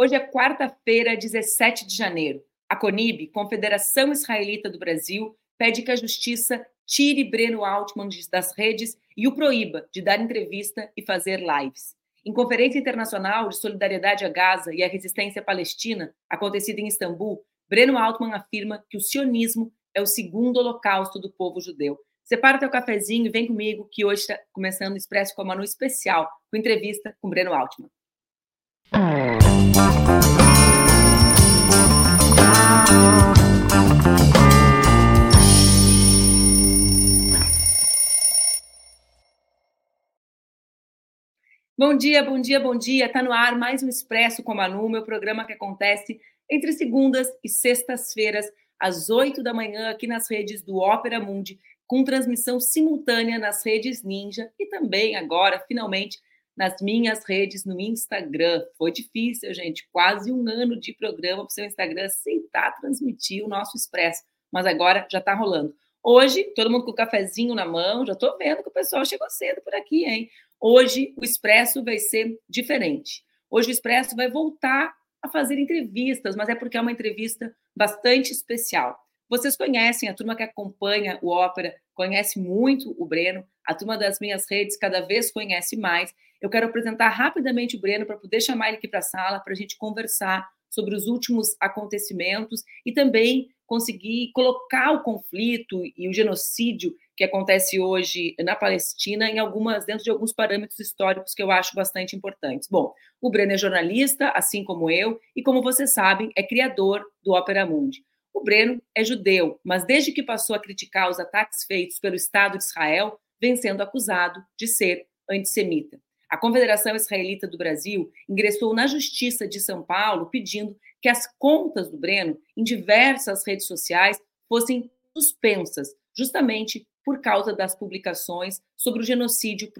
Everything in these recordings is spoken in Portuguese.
Hoje é quarta-feira, 17 de janeiro. A CONIB, Confederação Israelita do Brasil, pede que a justiça tire Breno Altman das redes e o proíba de dar entrevista e fazer lives. Em conferência internacional de solidariedade a Gaza e à resistência palestina, acontecida em Istambul, Breno Altman afirma que o sionismo é o segundo holocausto do povo judeu. Separa teu cafezinho e vem comigo, que hoje está começando o Expresso com a Manu especial, com entrevista com Breno Altman. Bom dia, bom dia, bom dia. Está no ar mais um Expresso com a Manu, meu programa que acontece entre segundas e sextas-feiras, às oito da manhã, aqui nas redes do Ópera Mundi, com transmissão simultânea nas redes Ninja e também agora, finalmente, nas minhas redes no Instagram. Foi difícil, gente, quase um ano de programa para o seu Instagram aceitar transmitir o nosso Expresso, mas agora já está rolando. Hoje, todo mundo com o cafezinho na mão, já estou vendo que o pessoal chegou cedo por aqui, hein? Hoje o Expresso vai ser diferente. Hoje o Expresso vai voltar a fazer entrevistas, mas é porque é uma entrevista bastante especial. Vocês conhecem, a turma que acompanha o Ópera conhece muito o Breno, a turma das minhas redes cada vez conhece mais. Eu quero apresentar rapidamente o Breno para poder chamar ele aqui para a sala para a gente conversar sobre os últimos acontecimentos e também conseguir colocar o conflito e o genocídio que acontece hoje na Palestina em algumas dentro de alguns parâmetros históricos que eu acho bastante importantes. Bom, o Breno é jornalista, assim como eu, e como vocês sabem, é criador do Opera Mundi. O Breno é judeu, mas desde que passou a criticar os ataques feitos pelo Estado de Israel, vem sendo acusado de ser antissemita. A Confederação Israelita do Brasil ingressou na Justiça de São Paulo pedindo que as contas do Breno em diversas redes sociais fossem suspensas, justamente por causa das publicações sobre o genocídio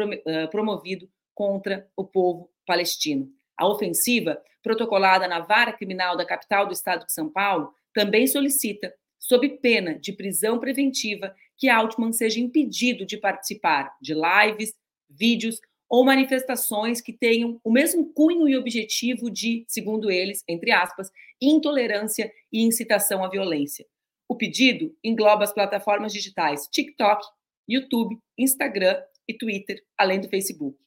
promovido contra o povo palestino. A ofensiva, protocolada na vara criminal da capital do estado de São Paulo, também solicita, sob pena de prisão preventiva, que Altman seja impedido de participar de lives, vídeos ou manifestações que tenham o mesmo cunho e objetivo de, segundo eles, entre aspas, intolerância e incitação à violência. O pedido engloba as plataformas digitais TikTok, YouTube, Instagram e Twitter, além do Facebook.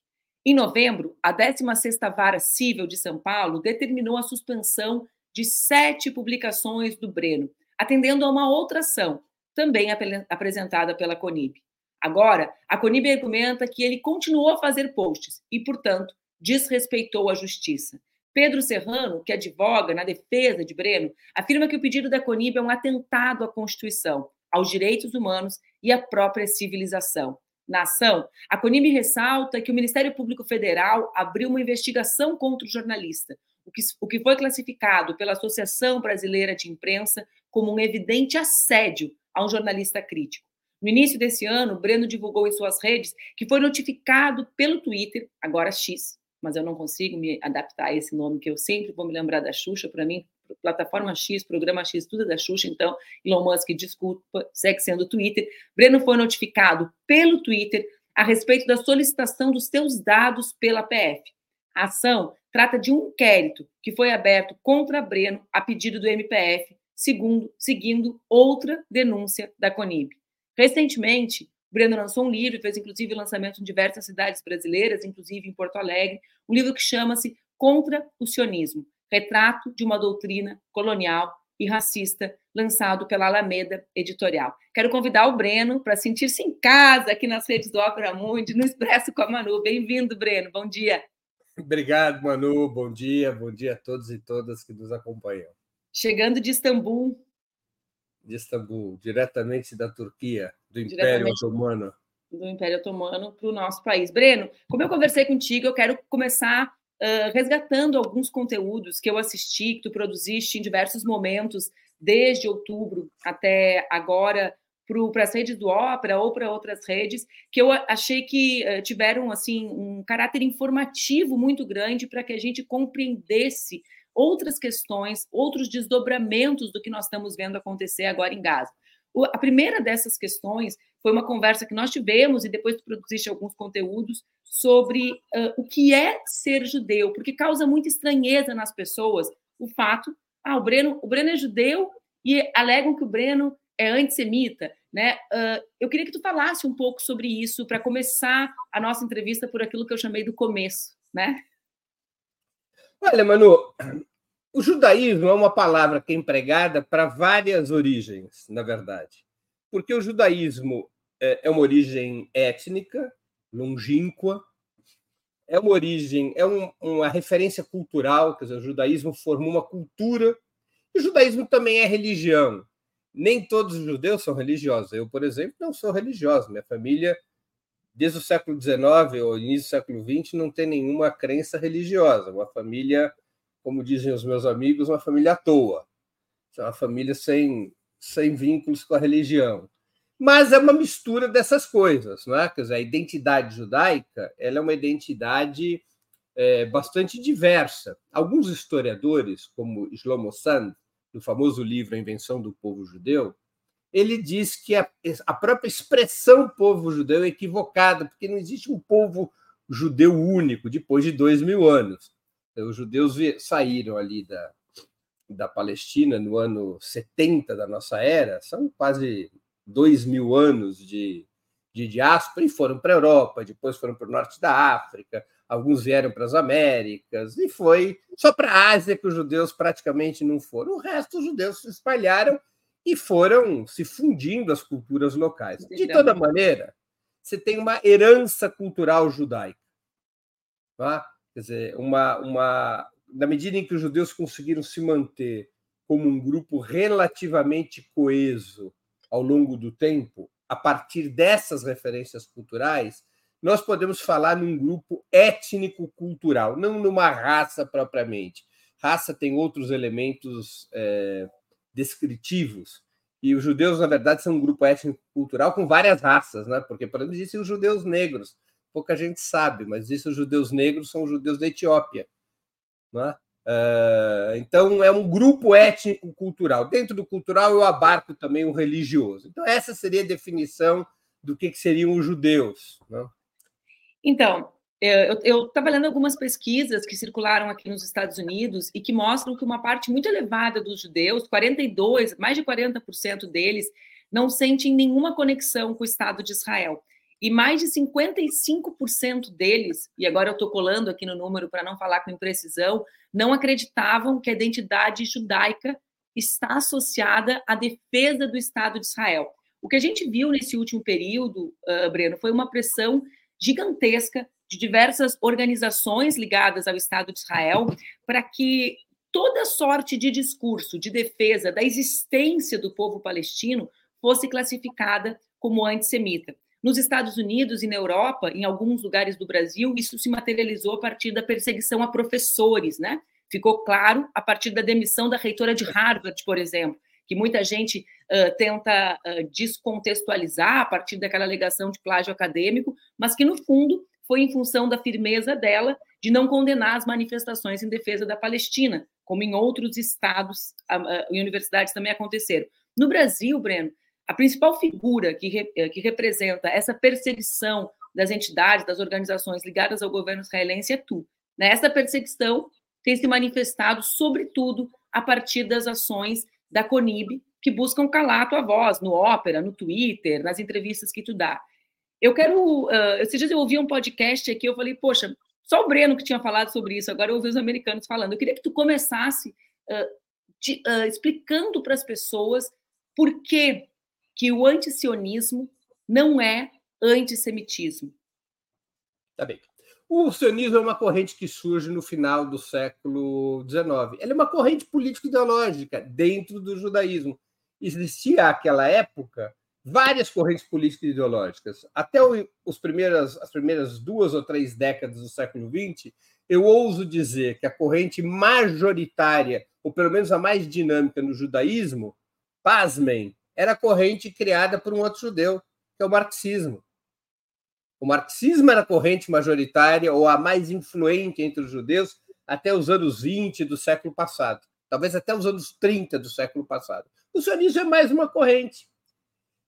Em novembro, a 16ª Vara Civil de São Paulo determinou a suspensão de sete publicações do Breno, atendendo a uma outra ação, também apresentada pela Conib. Agora, a Conib argumenta que ele continuou a fazer posts e, portanto, desrespeitou a justiça. Pedro Serrano, que advoga na defesa de Breno, afirma que o pedido da Conib é um atentado à Constituição, aos direitos humanos e à própria civilização. Na ação, a Conib ressalta que o Ministério Público Federal abriu uma investigação contra o jornalista, o que, o que foi classificado pela Associação Brasileira de Imprensa como um evidente assédio a um jornalista crítico. No início desse ano, Breno divulgou em suas redes que foi notificado pelo Twitter, agora X, mas eu não consigo me adaptar a esse nome que eu sempre vou me lembrar da Xuxa, para mim, plataforma X, programa X, tudo é da Xuxa, então, Elon Musk, desculpa, segue sendo Twitter. Breno foi notificado pelo Twitter a respeito da solicitação dos seus dados pela PF. A ação trata de um inquérito que foi aberto contra Breno a pedido do MPF, segundo, seguindo outra denúncia da Conib. Recentemente, Breno lançou um livro, fez inclusive lançamento em diversas cidades brasileiras, inclusive em Porto Alegre, um livro que chama-se Contra o Sionismo, retrato de uma doutrina colonial e racista, lançado pela Alameda Editorial. Quero convidar o Breno para sentir-se em casa aqui nas redes do Ópera Mundi, no Expresso com a Manu. Bem-vindo, Breno. Bom dia. Obrigado, Manu. Bom dia. Bom dia a todos e todas que nos acompanham. Chegando de Istambul, de Istambul, diretamente da Turquia, do Império Otomano. Do Império Otomano para o nosso país. Breno, como eu conversei contigo, eu quero começar uh, resgatando alguns conteúdos que eu assisti, que tu produziste em diversos momentos, desde outubro até agora, para as redes do Ópera ou para outras redes, que eu achei que uh, tiveram assim um caráter informativo muito grande para que a gente compreendesse outras questões, outros desdobramentos do que nós estamos vendo acontecer agora em Gaza. A primeira dessas questões foi uma conversa que nós tivemos e depois tu produziste alguns conteúdos sobre uh, o que é ser judeu, porque causa muita estranheza nas pessoas o fato, ah, o Breno, o Breno é judeu e alegam que o Breno é antissemita, né? Uh, eu queria que tu falasse um pouco sobre isso para começar a nossa entrevista por aquilo que eu chamei do começo, né? Olha, Manu, o judaísmo é uma palavra que é empregada para várias origens, na verdade. Porque o judaísmo é, é uma origem étnica, longínqua, é uma origem, é um, uma referência cultural, quer dizer, o judaísmo formou uma cultura, e o judaísmo também é religião. Nem todos os judeus são religiosos. Eu, por exemplo, não sou religioso. Minha família, desde o século XIX ou início do século XX, não tem nenhuma crença religiosa. Uma família, como dizem os meus amigos, uma família à toa. É uma família sem, sem vínculos com a religião mas é uma mistura dessas coisas, não é? Quer dizer, a identidade judaica ela é uma identidade é, bastante diversa. Alguns historiadores, como Shlomo Sand, no famoso livro A Invenção do Povo Judeu, ele diz que a, a própria expressão povo judeu é equivocada, porque não existe um povo judeu único depois de dois mil anos. Os judeus saíram ali da, da Palestina no ano 70 da nossa era, são quase dois mil anos de, de diáspora e foram para a Europa, depois foram para o norte da África, alguns vieram para as Américas, e foi só para a Ásia que os judeus praticamente não foram. O resto, os judeus se espalharam e foram se fundindo as culturas locais. De toda maneira, você tem uma herança cultural judaica. Tá? Quer dizer, uma, uma, na medida em que os judeus conseguiram se manter como um grupo relativamente coeso ao longo do tempo, a partir dessas referências culturais, nós podemos falar num grupo étnico-cultural, não numa raça propriamente. Raça tem outros elementos é, descritivos. E os judeus, na verdade, são um grupo étnico-cultural com várias raças, né? porque, por exemplo, existem os judeus negros. Pouca gente sabe, mas existem os judeus negros, são os judeus da Etiópia. Né? Uh, então, é um grupo étnico-cultural. Dentro do cultural, eu abarco também o religioso. Então, essa seria a definição do que, que seriam os judeus. Né? Então, eu estava lendo algumas pesquisas que circularam aqui nos Estados Unidos e que mostram que uma parte muito elevada dos judeus, 42, mais de 40% deles, não sentem nenhuma conexão com o Estado de Israel. E mais de 55% deles, e agora eu estou colando aqui no número para não falar com imprecisão, não acreditavam que a identidade judaica está associada à defesa do Estado de Israel. O que a gente viu nesse último período, uh, Breno, foi uma pressão gigantesca de diversas organizações ligadas ao Estado de Israel para que toda sorte de discurso de defesa da existência do povo palestino fosse classificada como antissemita. Nos Estados Unidos e na Europa, em alguns lugares do Brasil, isso se materializou a partir da perseguição a professores, né? Ficou claro a partir da demissão da reitora de Harvard, por exemplo, que muita gente uh, tenta uh, descontextualizar a partir daquela alegação de plágio acadêmico, mas que, no fundo, foi em função da firmeza dela de não condenar as manifestações em defesa da Palestina, como em outros estados e universidades também aconteceram. No Brasil, Breno, a principal figura que, re, que representa essa perseguição das entidades, das organizações ligadas ao governo israelense é tu. Né? Essa perseguição tem se manifestado, sobretudo, a partir das ações da CONIB, que buscam calar a tua voz no Ópera, no Twitter, nas entrevistas que tu dá. Eu quero. Uh, esses dias eu ouvi um podcast aqui, eu falei, poxa, só o Breno que tinha falado sobre isso, agora eu ouvi os americanos falando. Eu queria que tu começasse uh, uh, explicando para as pessoas por que que o antisionismo não é antissemitismo. Tá bem. O sionismo é uma corrente que surge no final do século XIX. Ela é uma corrente político-ideológica dentro do judaísmo. Existia, naquela época, várias correntes políticas ideológicas. Até os primeiras, as primeiras duas ou três décadas do século XX, eu ouso dizer que a corrente majoritária, ou pelo menos a mais dinâmica no judaísmo, pasmem, era a corrente criada por um outro judeu, que é o marxismo. O marxismo era a corrente majoritária ou a mais influente entre os judeus até os anos 20 do século passado, talvez até os anos 30 do século passado. O sionismo é mais uma corrente.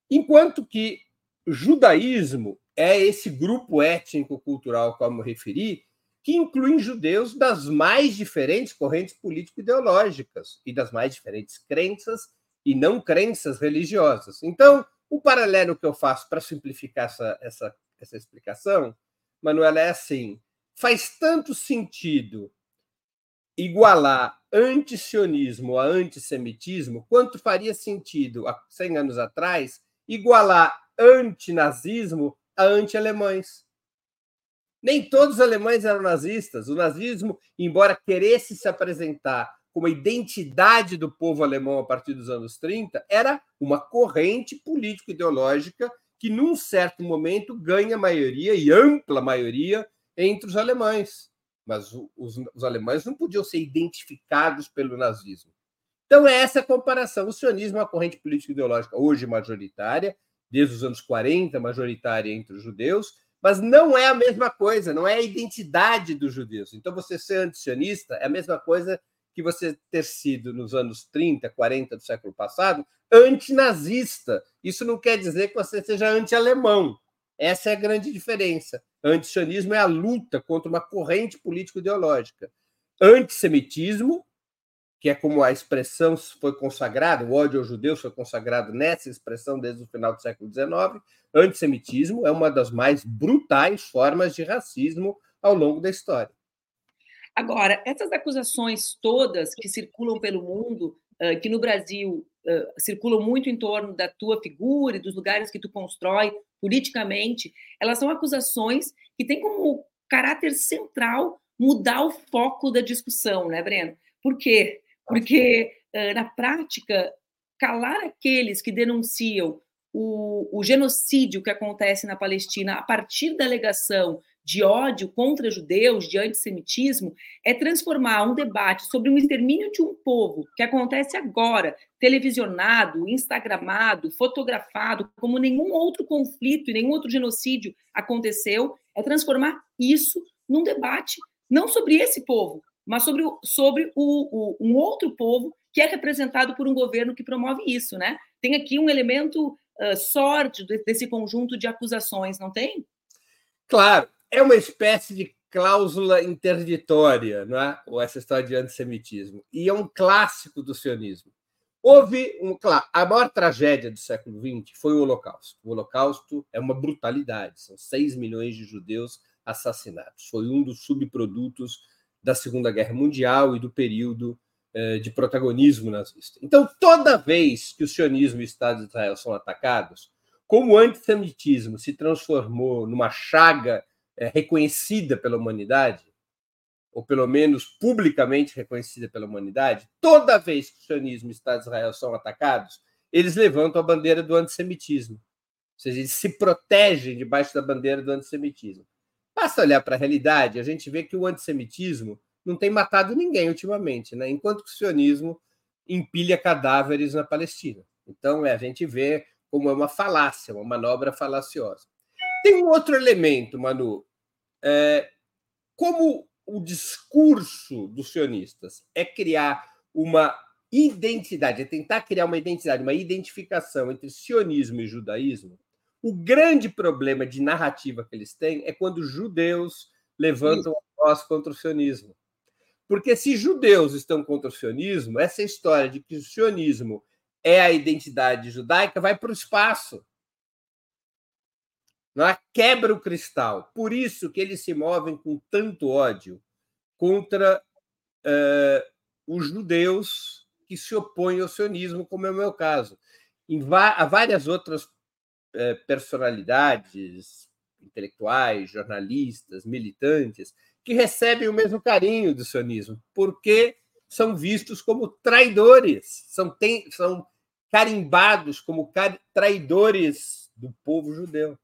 Enquanto que judaísmo é esse grupo étnico-cultural, como referi, que inclui judeus das mais diferentes correntes político-ideológicas e das mais diferentes crenças e não crenças religiosas. Então, o paralelo que eu faço para simplificar essa, essa, essa explicação, Manuela, é assim: faz tanto sentido igualar antisionismo a antissemitismo, quanto faria sentido, há 100 anos atrás, igualar antinazismo a anti-alemães. Nem todos os alemães eram nazistas. O nazismo, embora queresse se apresentar como a identidade do povo alemão a partir dos anos 30, era uma corrente político-ideológica que, num certo momento, ganha maioria e ampla maioria entre os alemães. Mas os, os alemães não podiam ser identificados pelo nazismo. Então, é essa comparação. O sionismo é uma corrente político-ideológica hoje majoritária, desde os anos 40, majoritária entre os judeus, mas não é a mesma coisa, não é a identidade dos judeus. Então, você ser antisionista é a mesma coisa que você ter sido, nos anos 30, 40 do século passado, antinazista. Isso não quer dizer que você seja anti-alemão. Essa é a grande diferença. Antisionismo é a luta contra uma corrente político-ideológica. Antissemitismo que é como a expressão foi consagrada, o ódio aos judeus foi consagrado nessa expressão desde o final do século XIX. Antissemitismo é uma das mais brutais formas de racismo ao longo da história. Agora, essas acusações todas que circulam pelo mundo, que no Brasil circulam muito em torno da tua figura e dos lugares que tu constrói politicamente, elas são acusações que têm como caráter central mudar o foco da discussão, né, Breno? Por quê? Porque, na prática, calar aqueles que denunciam o, o, genocídio que acontece na Palestina a partir da alegação de ódio contra judeus, de antissemitismo, é transformar um debate sobre o extermínio de um povo que acontece agora, televisionado, instagramado, fotografado, como nenhum outro conflito e nenhum outro genocídio aconteceu, é transformar isso num debate não sobre esse povo, mas sobre, sobre o, o, um outro povo que é representado por um governo que promove isso, né? Tem aqui um elemento uh, sórdido desse conjunto de acusações, não tem? Claro, é uma espécie de cláusula interditória, não é? Ou essa história de antissemitismo. E é um clássico do sionismo. Houve um, claro, a maior tragédia do século XX foi o Holocausto. O Holocausto é uma brutalidade, são 6 milhões de judeus assassinados. Foi um dos subprodutos da Segunda Guerra Mundial e do período eh, de protagonismo nazista. Então, toda vez que o sionismo e o Estado de Israel são atacados, como o antissemitismo se transformou numa chaga eh, reconhecida pela humanidade, ou pelo menos publicamente reconhecida pela humanidade, toda vez que o sionismo e o Estado de Israel são atacados, eles levantam a bandeira do antissemitismo. Ou seja, eles se protegem debaixo da bandeira do antissemitismo. Basta olhar para a realidade, a gente vê que o antissemitismo não tem matado ninguém ultimamente, né? enquanto que o sionismo empilha cadáveres na Palestina. Então, é, a gente vê como é uma falácia, uma manobra falaciosa. Tem um outro elemento, Manu. É, como o discurso dos sionistas é criar uma identidade, é tentar criar uma identidade, uma identificação entre sionismo e judaísmo, o grande problema de narrativa que eles têm é quando judeus levantam a voz contra o sionismo. Porque se judeus estão contra o sionismo, essa história de que o sionismo é a identidade judaica vai para o espaço. É? Quebra o cristal. Por isso que eles se movem com tanto ódio contra uh, os judeus que se opõem ao sionismo, como é o meu caso. Em há várias outras eh, personalidades intelectuais, jornalistas, militantes, que recebem o mesmo carinho do sionismo, porque são vistos como traidores, são, tem, são carimbados como traidores do povo judeu.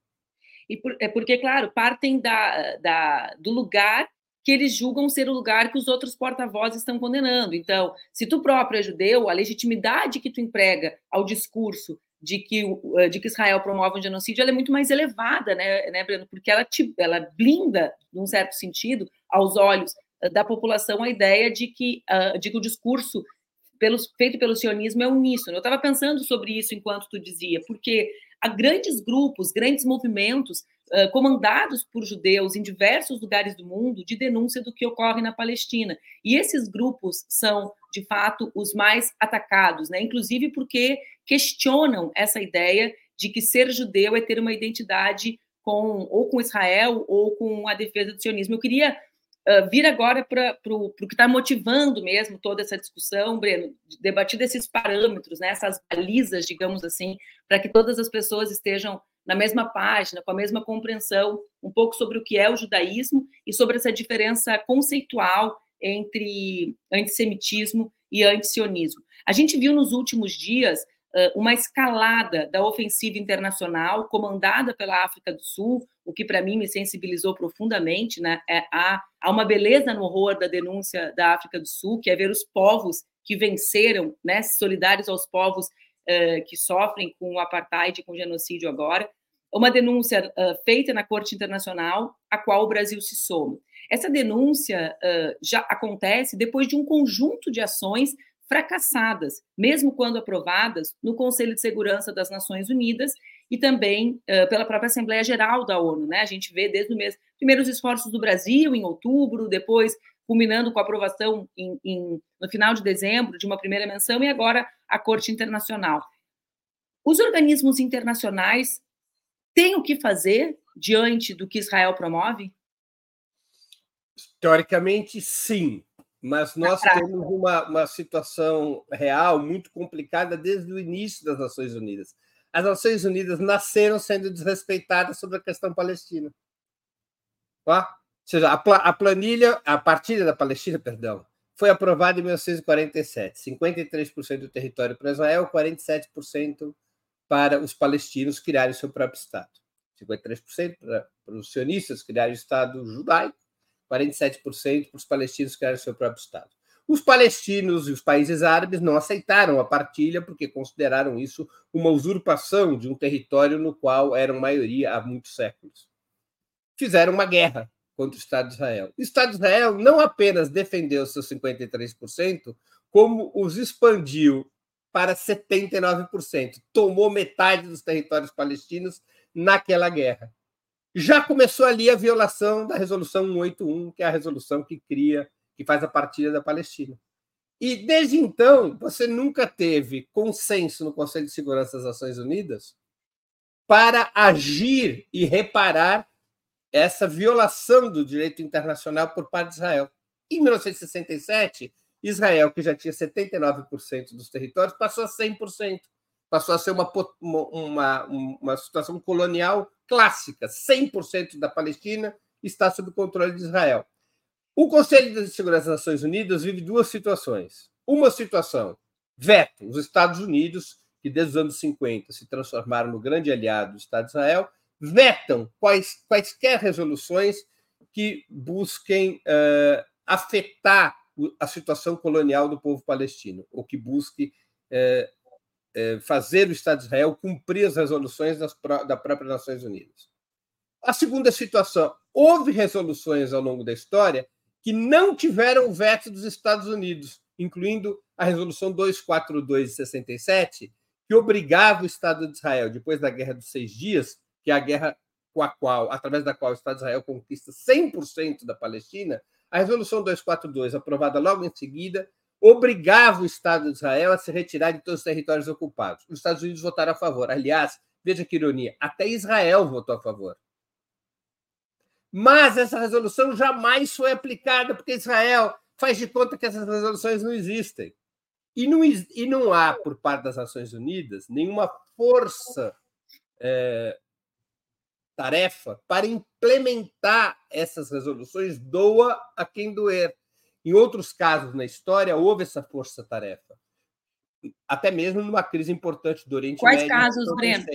E por, é porque, claro, partem da, da, do lugar que eles julgam ser o lugar que os outros porta-vozes estão condenando. Então, se tu próprio é judeu, a legitimidade que tu emprega ao discurso de que, eh, de que Israel promove um genocídio, ela é muito mais elevada, né, né Breno? Porque ela, te, ela blinda, num certo sentido, aos olhos da população, a ideia de que, uh, de que o discurso pelos, feito pelo sionismo é uníssono. Eu estava pensando sobre isso enquanto tu dizia, porque há grandes grupos, grandes movimentos uh, comandados por judeus em diversos lugares do mundo de denúncia do que ocorre na Palestina. E esses grupos são, de fato, os mais atacados, né? inclusive porque questionam essa ideia de que ser judeu é ter uma identidade com ou com Israel ou com a defesa do sionismo. Eu queria uh, vir agora para o que está motivando mesmo toda essa discussão, Breno, debatir esses parâmetros, né, essas balizas, digamos assim, para que todas as pessoas estejam na mesma página, com a mesma compreensão, um pouco sobre o que é o judaísmo e sobre essa diferença conceitual entre antissemitismo e antisionismo. A gente viu nos últimos dias uma escalada da ofensiva internacional comandada pela África do Sul, o que para mim me sensibilizou profundamente, né? É, há, há uma beleza no horror da denúncia da África do Sul, que é ver os povos que venceram, né, solidários aos povos uh, que sofrem com o apartheid, com o genocídio agora, uma denúncia uh, feita na Corte Internacional, a qual o Brasil se soma. Essa denúncia uh, já acontece depois de um conjunto de ações fracassadas, mesmo quando aprovadas no Conselho de Segurança das Nações Unidas e também uh, pela própria Assembleia Geral da ONU. Né? A gente vê desde o mês, primeiros esforços do Brasil em outubro, depois culminando com a aprovação em, em, no final de dezembro de uma primeira menção e agora a Corte Internacional. Os organismos internacionais têm o que fazer diante do que Israel promove? Teoricamente, sim. Mas nós temos uma, uma situação real muito complicada desde o início das Nações Unidas. As Nações Unidas nasceram sendo desrespeitadas sobre a questão palestina. Tá? Ou seja, a, a planilha, a partilha da Palestina, perdão, foi aprovada em 1947. 53% do território para Israel, 47% para os palestinos criarem seu próprio Estado. 53% para, para os sionistas criarem o Estado judaico 47% para os palestinos criarem seu próprio Estado. Os palestinos e os países árabes não aceitaram a partilha porque consideraram isso uma usurpação de um território no qual eram maioria há muitos séculos. Fizeram uma guerra contra o Estado de Israel. O Estado de Israel não apenas defendeu seus 53%, como os expandiu para 79%. Tomou metade dos territórios palestinos naquela guerra já começou ali a violação da resolução 181, que é a resolução que cria, que faz a partilha da Palestina. E desde então, você nunca teve consenso no Conselho de Segurança das Nações Unidas para agir e reparar essa violação do direito internacional por parte de Israel. Em 1967, Israel, que já tinha 79% dos territórios, passou a 100%. Passou a ser uma, uma, uma situação colonial clássica: 100% da Palestina está sob controle de Israel. O Conselho de Segurança das Nações Unidas vive duas situações. Uma situação, veto. Os Estados Unidos, que desde os anos 50 se transformaram no grande aliado do Estado de Israel, vetam quais, quaisquer resoluções que busquem uh, afetar a situação colonial do povo palestino, ou que busque uh, é, fazer o Estado de Israel cumprir as resoluções das, da própria Nações Unidas. A segunda situação, houve resoluções ao longo da história que não tiveram o veto dos Estados Unidos, incluindo a resolução 242 de 67, que obrigava o Estado de Israel, depois da Guerra dos Seis Dias, que é a guerra com a qual, através da qual o Estado de Israel conquista 100% da Palestina, a resolução 242, aprovada logo em seguida, obrigava o Estado de Israel a se retirar de todos os territórios ocupados. Os Estados Unidos votaram a favor. Aliás, veja que ironia, até Israel votou a favor. Mas essa resolução jamais foi aplicada, porque Israel faz de conta que essas resoluções não existem. E não, e não há, por parte das Nações Unidas, nenhuma força é, tarefa para implementar essas resoluções, doa a quem doer. Em outros casos na história, houve essa força-tarefa. Até mesmo numa crise importante do Oriente Quais Médio. Quais casos, Breno?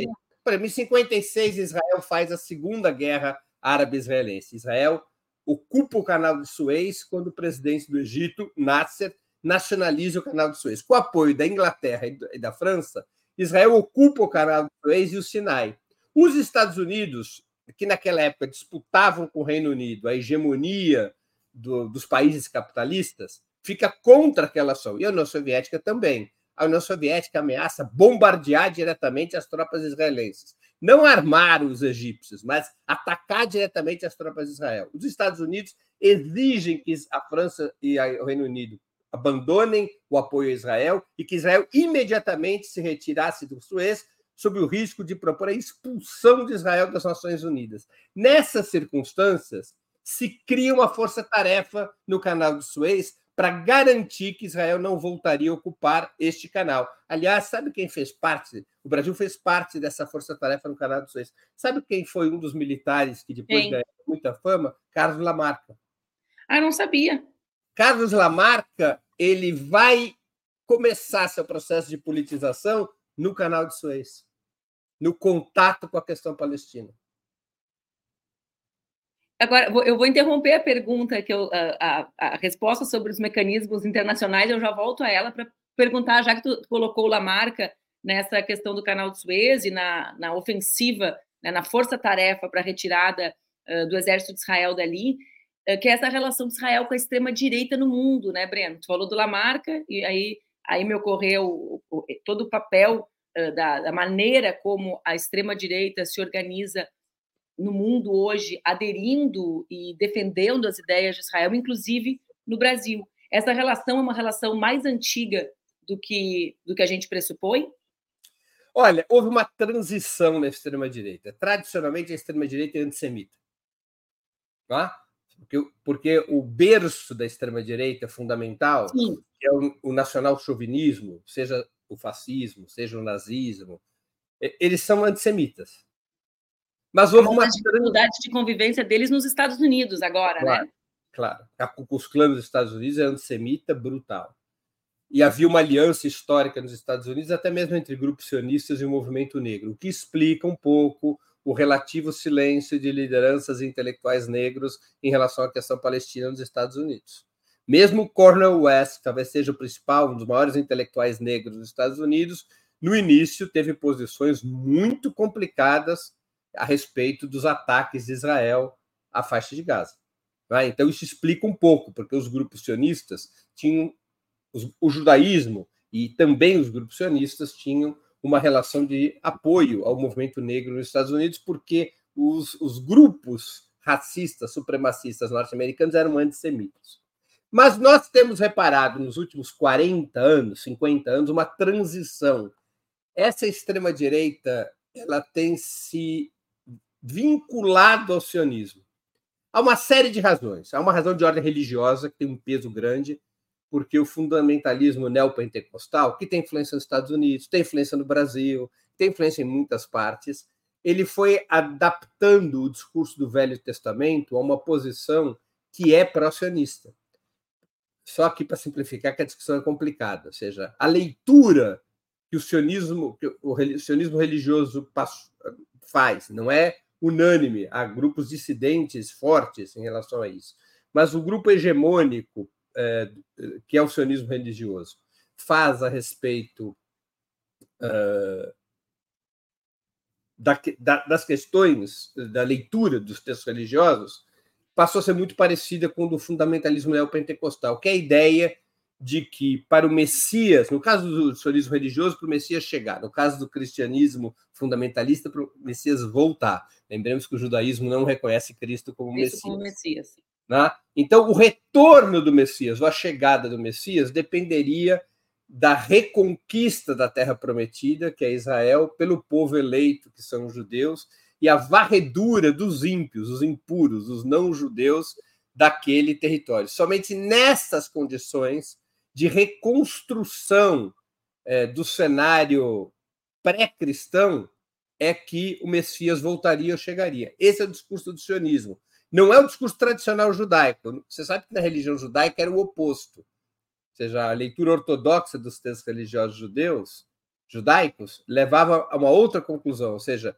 Em 56, Israel faz a Segunda Guerra Árabe-Israelense. Israel ocupa o canal de Suez quando o presidente do Egito, Nasser, nacionaliza o canal de Suez. Com apoio da Inglaterra e da França, Israel ocupa o canal de Suez e o Sinai. Os Estados Unidos, que naquela época disputavam com o Reino Unido a hegemonia do, dos países capitalistas fica contra aquela ação. E a União Soviética também. A União Soviética ameaça bombardear diretamente as tropas israelenses. Não armar os egípcios, mas atacar diretamente as tropas de Israel. Os Estados Unidos exigem que a França e o Reino Unido abandonem o apoio a Israel e que Israel imediatamente se retirasse do Suez, sob o risco de propor a expulsão de Israel das Nações Unidas. Nessas circunstâncias, se cria uma força-tarefa no canal de Suez para garantir que Israel não voltaria a ocupar este canal. Aliás, sabe quem fez parte? O Brasil fez parte dessa força-tarefa no canal de Suez. Sabe quem foi um dos militares que depois ganhou muita fama? Carlos Lamarca. Ah, não sabia. Carlos Lamarca ele vai começar seu processo de politização no canal de Suez, no contato com a questão palestina. Agora, eu vou interromper a pergunta, que eu, a, a, resposta sobre os mecanismos internacionais, eu já volto a ela para perguntar, já que tu colocou Lamarca nessa questão do canal de Suez e na, na ofensiva, né, na força-tarefa para a retirada uh, do exército de Israel dali, uh, que é essa relação de Israel com a extrema-direita no mundo, né, Breno? Tu falou do Lamarca, e aí, aí me ocorreu todo o papel uh, da, da maneira como a extrema-direita se organiza no mundo hoje, aderindo e defendendo as ideias de Israel, inclusive no Brasil. Essa relação é uma relação mais antiga do que, do que a gente pressupõe? Olha, houve uma transição na extrema-direita. Tradicionalmente, a extrema-direita é antissemita. Tá? Porque, porque o berço da extrema-direita fundamental, é o, o nacional-chauvinismo, seja o fascismo, seja o nazismo, eles são antissemitas. Mas houve uma dificuldade de convivência deles nos Estados Unidos agora, claro, né? Claro. A Klux Klan dos Estados Unidos é antissemita brutal e havia uma aliança histórica nos Estados Unidos, até mesmo entre grupos sionistas e o movimento negro, o que explica um pouco o relativo silêncio de lideranças intelectuais negros em relação à questão palestina nos Estados Unidos. Mesmo Cornel West, que talvez seja o principal, um dos maiores intelectuais negros dos Estados Unidos, no início teve posições muito complicadas a respeito dos ataques de Israel à faixa de Gaza. Então, isso explica um pouco, porque os grupos sionistas tinham o judaísmo e também os grupos sionistas tinham uma relação de apoio ao movimento negro nos Estados Unidos, porque os, os grupos racistas, supremacistas norte-americanos eram antissemitas. Mas nós temos reparado nos últimos 40 anos, 50 anos, uma transição. Essa extrema-direita ela tem se vinculado ao sionismo. Há uma série de razões. Há uma razão de ordem religiosa, que tem um peso grande, porque o fundamentalismo neopentecostal, que tem influência nos Estados Unidos, tem influência no Brasil, tem influência em muitas partes, ele foi adaptando o discurso do Velho Testamento a uma posição que é pró-sionista. Só que, para simplificar, que a discussão é complicada, ou seja, a leitura que o sionismo, que o sionismo religioso faz, não é unânime, há grupos dissidentes fortes em relação a isso. Mas o grupo hegemônico é, que é o sionismo religioso, faz a respeito uh, da, da, das questões da leitura dos textos religiosos, passou a ser muito parecida com o do fundamentalismo neopentecostal, que é a ideia de que para o Messias, no caso do sionismo religioso, para o Messias chegar, no caso do cristianismo fundamentalista, para o Messias voltar. Lembremos que o judaísmo não reconhece Cristo como Cristo Messias. Como Messias. Né? Então, o retorno do Messias, ou a chegada do Messias, dependeria da reconquista da terra prometida, que é Israel, pelo povo eleito, que são os judeus, e a varredura dos ímpios, os impuros, os não-judeus daquele território. Somente nessas condições de reconstrução é, do cenário pré-cristão é que o Messias voltaria ou chegaria. Esse é o discurso do sionismo. Não é o discurso tradicional judaico. Você sabe que na religião judaica era o oposto. Ou seja, a leitura ortodoxa dos textos religiosos judeus, judaicos, levava a uma outra conclusão. Ou seja,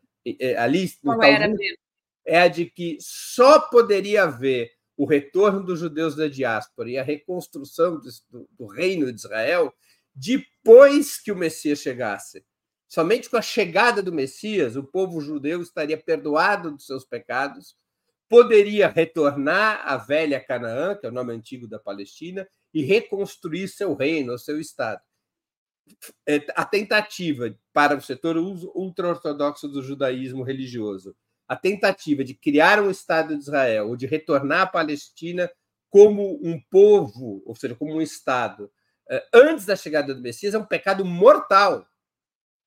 ali no Talmud, é a de que só poderia haver o retorno dos judeus da diáspora e a reconstrução do, do reino de Israel depois que o Messias chegasse. Somente com a chegada do Messias, o povo judeu estaria perdoado dos seus pecados poderia retornar à velha Canaã, que é o nome antigo da Palestina, e reconstruir seu reino, seu estado. é, a tentativa para o setor ultra-ortodoxo do judaísmo religioso, a tentativa de criar um Estado de Israel ou de retornar a Palestina como um povo, ou seja, como um Estado, é, antes da chegada do Messias, é um pecado mortal.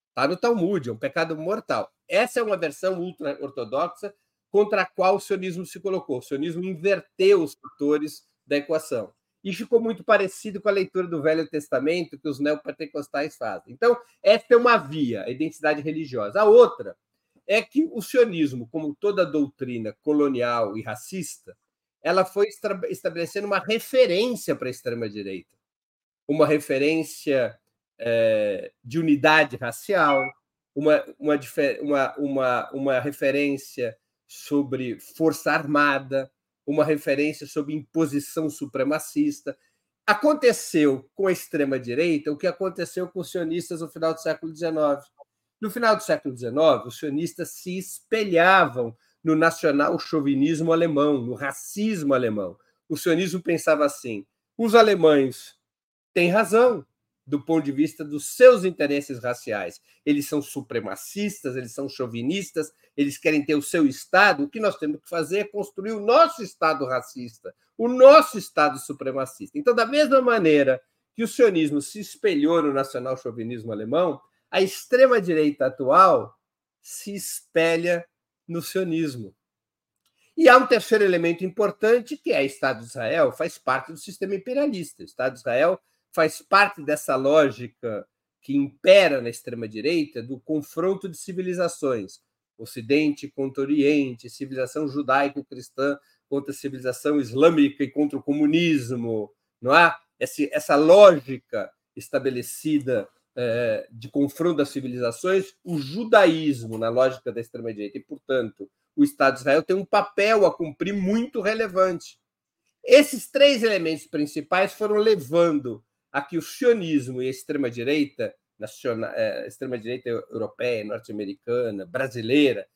Está no Talmud, é um pecado mortal. Essa é uma versão ultra-ortodoxa contra a qual o sionismo se colocou. O sionismo inverteu os fatores da equação. E ficou muito parecido com a leitura do Velho Testamento que os neopentecostais fazem. Então, essa é uma via, a identidade religiosa. A outra é que o sionismo, como toda doutrina colonial e racista, ela foi estabelecendo uma referência para a extrema-direita, uma referência é, de unidade racial, uma, uma, uma, uma, uma referência sobre força armada, uma referência sobre imposição supremacista. Aconteceu com a extrema-direita o que aconteceu com os sionistas no final do século XIX. No final do século XIX, os sionistas se espelhavam no nacional chauvinismo alemão, no racismo alemão. O sionismo pensava assim: os alemães têm razão, do ponto de vista dos seus interesses raciais. Eles são supremacistas, eles são chauvinistas, eles querem ter o seu Estado. O que nós temos que fazer é construir o nosso Estado racista, o nosso Estado supremacista. Então, da mesma maneira que o sionismo se espelhou no nacional-chauvinismo alemão, a extrema-direita atual se espelha no sionismo. E há um terceiro elemento importante, que é o Estado de Israel, faz parte do sistema imperialista. O Estado de Israel faz parte dessa lógica que impera na extrema-direita do confronto de civilizações, Ocidente contra Oriente, civilização judaico-cristã contra a civilização islâmica e contra o comunismo, não há essa lógica estabelecida é, de confronto das civilizações, o judaísmo na lógica da extrema-direita e, portanto, o Estado de Israel tem um papel a cumprir muito relevante. Esses três elementos principais foram levando a que o sionismo e a extrema-direita, é, extrema-direita europeia, norte-americana, brasileira,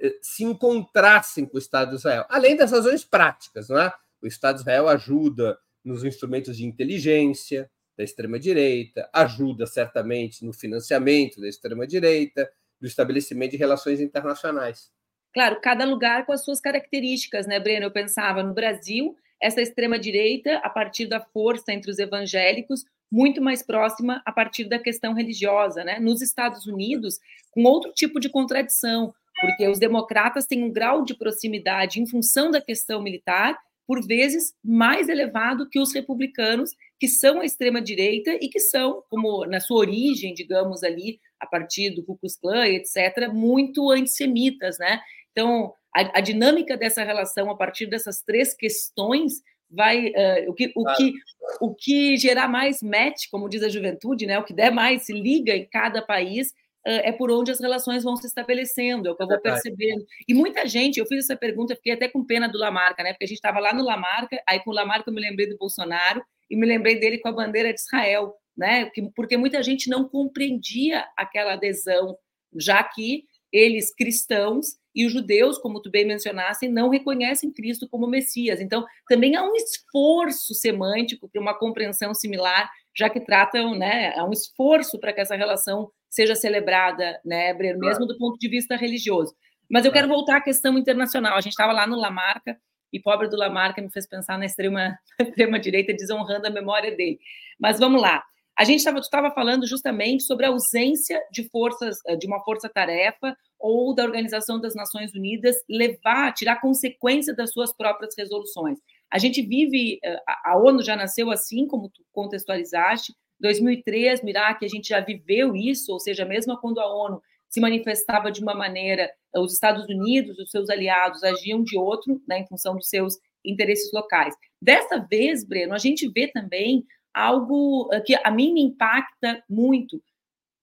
eh, se encontrassem com o Estado de Israel, além das razões práticas, não é? O Estado de Israel ajuda nos instrumentos de inteligência da extrema-direita, ajuda certamente no financiamento da extrema-direita, do estabelecimento de relações internacionais. Claro, cada lugar com as suas características, né, Breno? Eu pensava no Brasil, essa extrema-direita, a partir da força entre os evangélicos, muito mais próxima a partir da questão religiosa, né? Nos Estados Unidos, com outro tipo de contradição, porque os democratas têm um grau de proximidade em função da questão militar, por vezes mais elevado que os republicanos, que são a extrema direita e que são, como na sua origem, digamos ali, a partir do Ku Klux Klan, etc., muito antissemitas, né? Então, a, a, dinâmica dessa relação a partir dessas três questões vai uh, o, que, o, que, o que gerar mais match, como diz a juventude, né? O que der mais se liga em cada país é por onde as relações vão se estabelecendo, é o que eu vou percebendo. E muita gente, eu fiz essa pergunta, fiquei até com pena do Lamarca, né? Porque a gente estava lá no Lamarca, aí com o Lamarca eu me lembrei do Bolsonaro e me lembrei dele com a bandeira de Israel, né? Porque muita gente não compreendia aquela adesão, já que eles cristãos e os judeus, como tu bem mencionaste, não reconhecem Cristo como Messias. Então, também há um esforço semântico para uma compreensão similar, já que tratam, né, há um esforço para que essa relação seja celebrada, né, Breno, mesmo do ponto de vista religioso. Mas eu quero voltar à questão internacional. A gente estava lá no Lamarca, e pobre do Lamarca me fez pensar na extrema, extrema direita, desonrando a memória dele. Mas vamos lá. A gente estava falando justamente sobre a ausência de forças, eh, de uma força-tarefa ou da Organização das Nações Unidas levar, tirar consequência das suas próprias resoluções. A gente vive, eh, a ONU já nasceu assim, como tu contextualizaste, 2003, Mirac, a gente já viveu isso, ou seja, mesmo quando a ONU se manifestava de uma maneira, os Estados Unidos, os seus aliados agiam de outro, né, em função dos seus interesses locais. Dessa vez, Breno, a gente vê também algo eh, que a mim me impacta muito.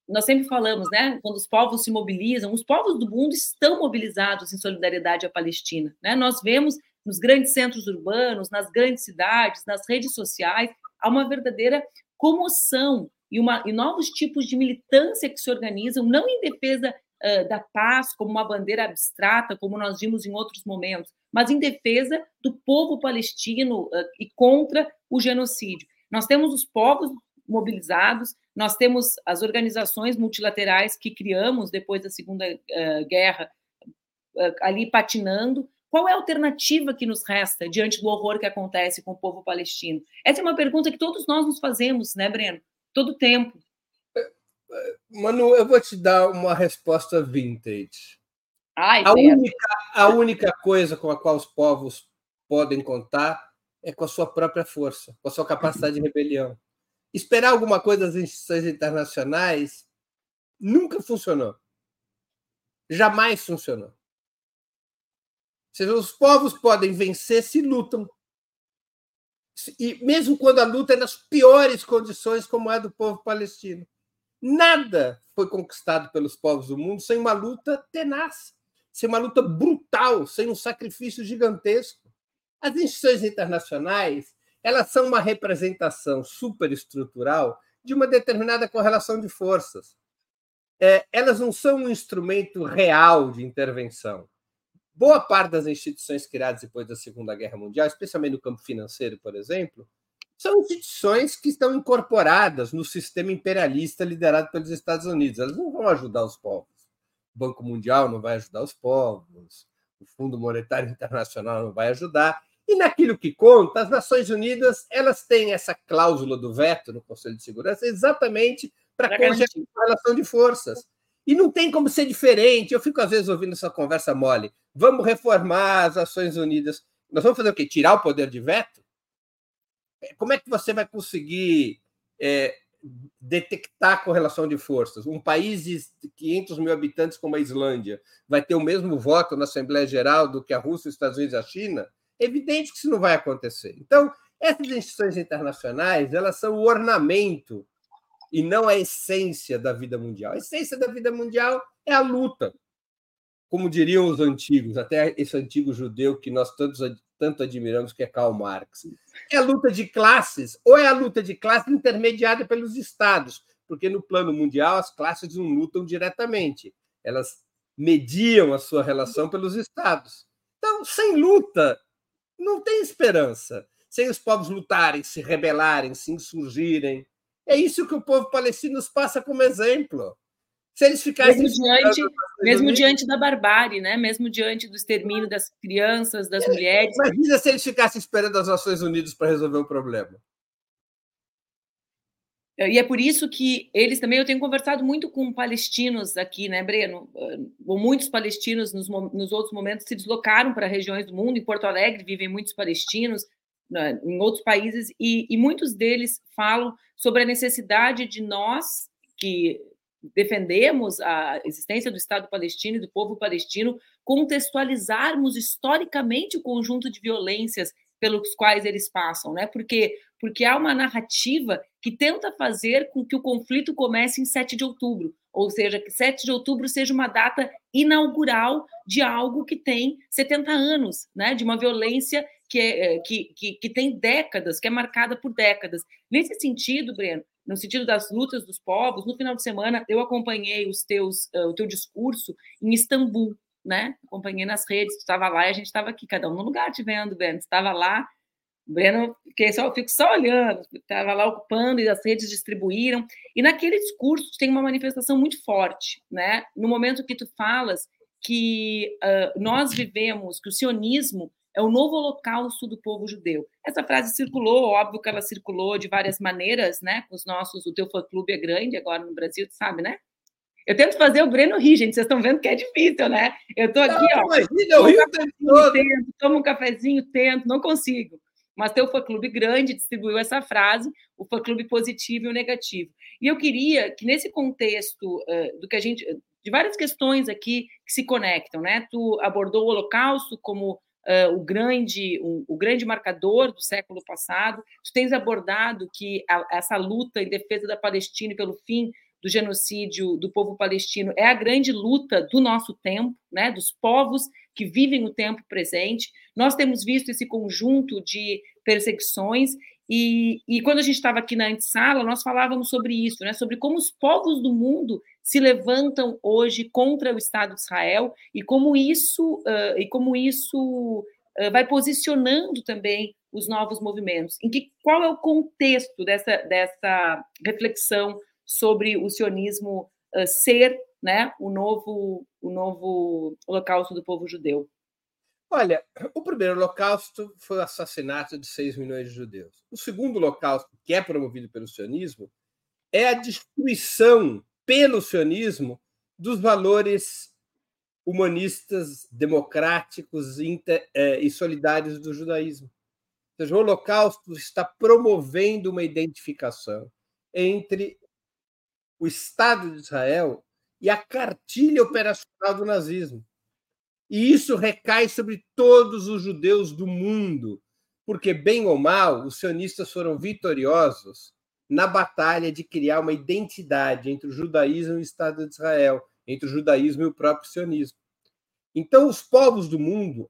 Nós sempre falamos, né? Quando os povos se mobilizam, os povos do mundo estão mobilizados em solidariedade à Palestina. Né? Nós vemos nos grandes centros urbanos, nas grandes cidades, nas redes sociais, há uma verdadeira comoção e, uma, e novos tipos de militância que se organizam, não em defesa uh, da paz como uma bandeira abstrata, como nós vimos em outros momentos, mas em defesa do povo palestino uh, e contra o genocídio. Nós temos os povos mobilizados. Nós temos as organizações multilaterais que criamos depois da Segunda uh, Guerra ali patinando. Qual é a alternativa que nos resta diante do horror que acontece com o povo palestino? Essa é uma pergunta que todos nós nos fazemos, né, Breno? Todo tempo. Manu, eu vou te dar uma resposta vintage. Ai, a, única, a única coisa com a qual os povos podem contar é com a sua própria força, com a sua capacidade de rebelião. Esperar alguma coisa das instituições internacionais nunca funcionou. Jamais funcionou. Seja, os povos podem vencer se lutam. E mesmo quando a luta é nas piores condições, como é do povo palestino. Nada foi conquistado pelos povos do mundo sem uma luta tenaz, sem uma luta brutal, sem um sacrifício gigantesco. As instituições internacionais elas são uma representação superestrutural de uma determinada correlação de forças. É, elas não são um instrumento real de intervenção. Boa parte das instituições criadas depois da Segunda Guerra Mundial, especialmente no campo financeiro, por exemplo, são instituições que estão incorporadas no sistema imperialista liderado pelos Estados Unidos. Elas não vão ajudar os povos. O Banco Mundial não vai ajudar os povos, o Fundo Monetário Internacional não vai ajudar. E naquilo que conta, as Nações Unidas elas têm essa cláusula do veto no Conselho de Segurança exatamente para congelar a relação de forças. E não tem como ser diferente. Eu fico, às vezes, ouvindo essa conversa mole. Vamos reformar as Nações Unidas. Nós vamos fazer o quê? Tirar o poder de veto? como é que você vai conseguir é, detectar a correlação de forças? Um país de 500 mil habitantes como a Islândia vai ter o mesmo voto na Assembleia Geral do que a Rússia, os Estados Unidos e a China? É evidente que isso não vai acontecer. Então, essas instituições internacionais elas são o ornamento e não a essência da vida mundial. A essência da vida mundial é a luta. Como diriam os antigos, até esse antigo judeu que nós tantos tanto admiramos, que é Karl Marx. É a luta de classes, ou é a luta de classes intermediada pelos estados, porque no plano mundial as classes não lutam diretamente, elas mediam a sua relação pelos estados. Então, sem luta, não tem esperança. Sem os povos lutarem, se rebelarem, se insurgirem. É isso que o povo palestino nos passa como exemplo. Se eles ficassem. Mesmo diante, mesmo diante da barbárie, né? mesmo diante do extermínio das crianças, das é, mulheres. Imagina se eles ficassem esperando as Nações Unidas para resolver o problema. E é por isso que eles também, eu tenho conversado muito com palestinos aqui, né, Breno? Muitos palestinos nos, nos outros momentos se deslocaram para regiões do mundo. Em Porto Alegre vivem muitos palestinos, né, em outros países, e, e muitos deles falam sobre a necessidade de nós, que defendemos a existência do Estado palestino e do povo palestino, contextualizarmos historicamente o conjunto de violências pelos quais eles passam, né? Porque porque há uma narrativa que tenta fazer com que o conflito comece em 7 de outubro, ou seja, que 7 de outubro seja uma data inaugural de algo que tem 70 anos, né? De uma violência que, é, que, que, que tem décadas, que é marcada por décadas. Nesse sentido, Breno, no sentido das lutas dos povos. No final de semana, eu acompanhei os teus, uh, o teu discurso em Istambul, né? Acompanhei nas redes, tu estava lá e a gente estava aqui, cada um no lugar te vendo, Breno. estava lá, Breno, que só, fico só olhando, estava lá ocupando e as redes distribuíram. E naquele discurso tem uma manifestação muito forte, né? No momento que tu falas que uh, nós vivemos, que o sionismo é o novo holocausto do povo judeu. Essa frase circulou, óbvio que ela circulou de várias maneiras, né? Os nossos, o teu fã-clube é grande agora no Brasil, tu sabe, né? Eu tento fazer o Breno rir, gente. Vocês estão vendo que é difícil, né? Eu estou aqui, não, ó. Imagina, eu rio um tento, tomo um cafezinho, tento, não consigo. Mas teu fã-clube grande distribuiu essa frase, o fã-clube positivo e o negativo. E eu queria que, nesse contexto uh, do que a gente. de várias questões aqui que se conectam, né? Tu abordou o Holocausto como uh, o, grande, o, o, grande marcador do século passado. Tu tens abordado que a, essa luta em defesa da Palestina e pelo fim do genocídio do povo palestino é a grande luta do nosso tempo, né, dos povos que vivem o tempo presente. Nós temos visto esse conjunto de perseguições e, e quando a gente estava aqui na antessala, nós falávamos sobre isso, né, sobre como os povos do mundo se levantam hoje contra o Estado de Israel e como isso uh, e como isso vai posicionando também os novos movimentos. Em que qual é o contexto dessa, dessa reflexão sobre o sionismo ser, né, o novo o novo holocausto do povo judeu? Olha, o primeiro holocausto foi o assassinato de 6 milhões de judeus. O segundo holocausto, que é promovido pelo sionismo, é a destruição pelo sionismo dos valores humanistas, democráticos é, e solidários do judaísmo. Ou seja, o Holocausto está promovendo uma identificação entre o Estado de Israel e a cartilha operacional do nazismo. E isso recai sobre todos os judeus do mundo, porque, bem ou mal, os sionistas foram vitoriosos na batalha de criar uma identidade entre o judaísmo e o Estado de Israel, entre o judaísmo e o próprio sionismo. Então, os povos do mundo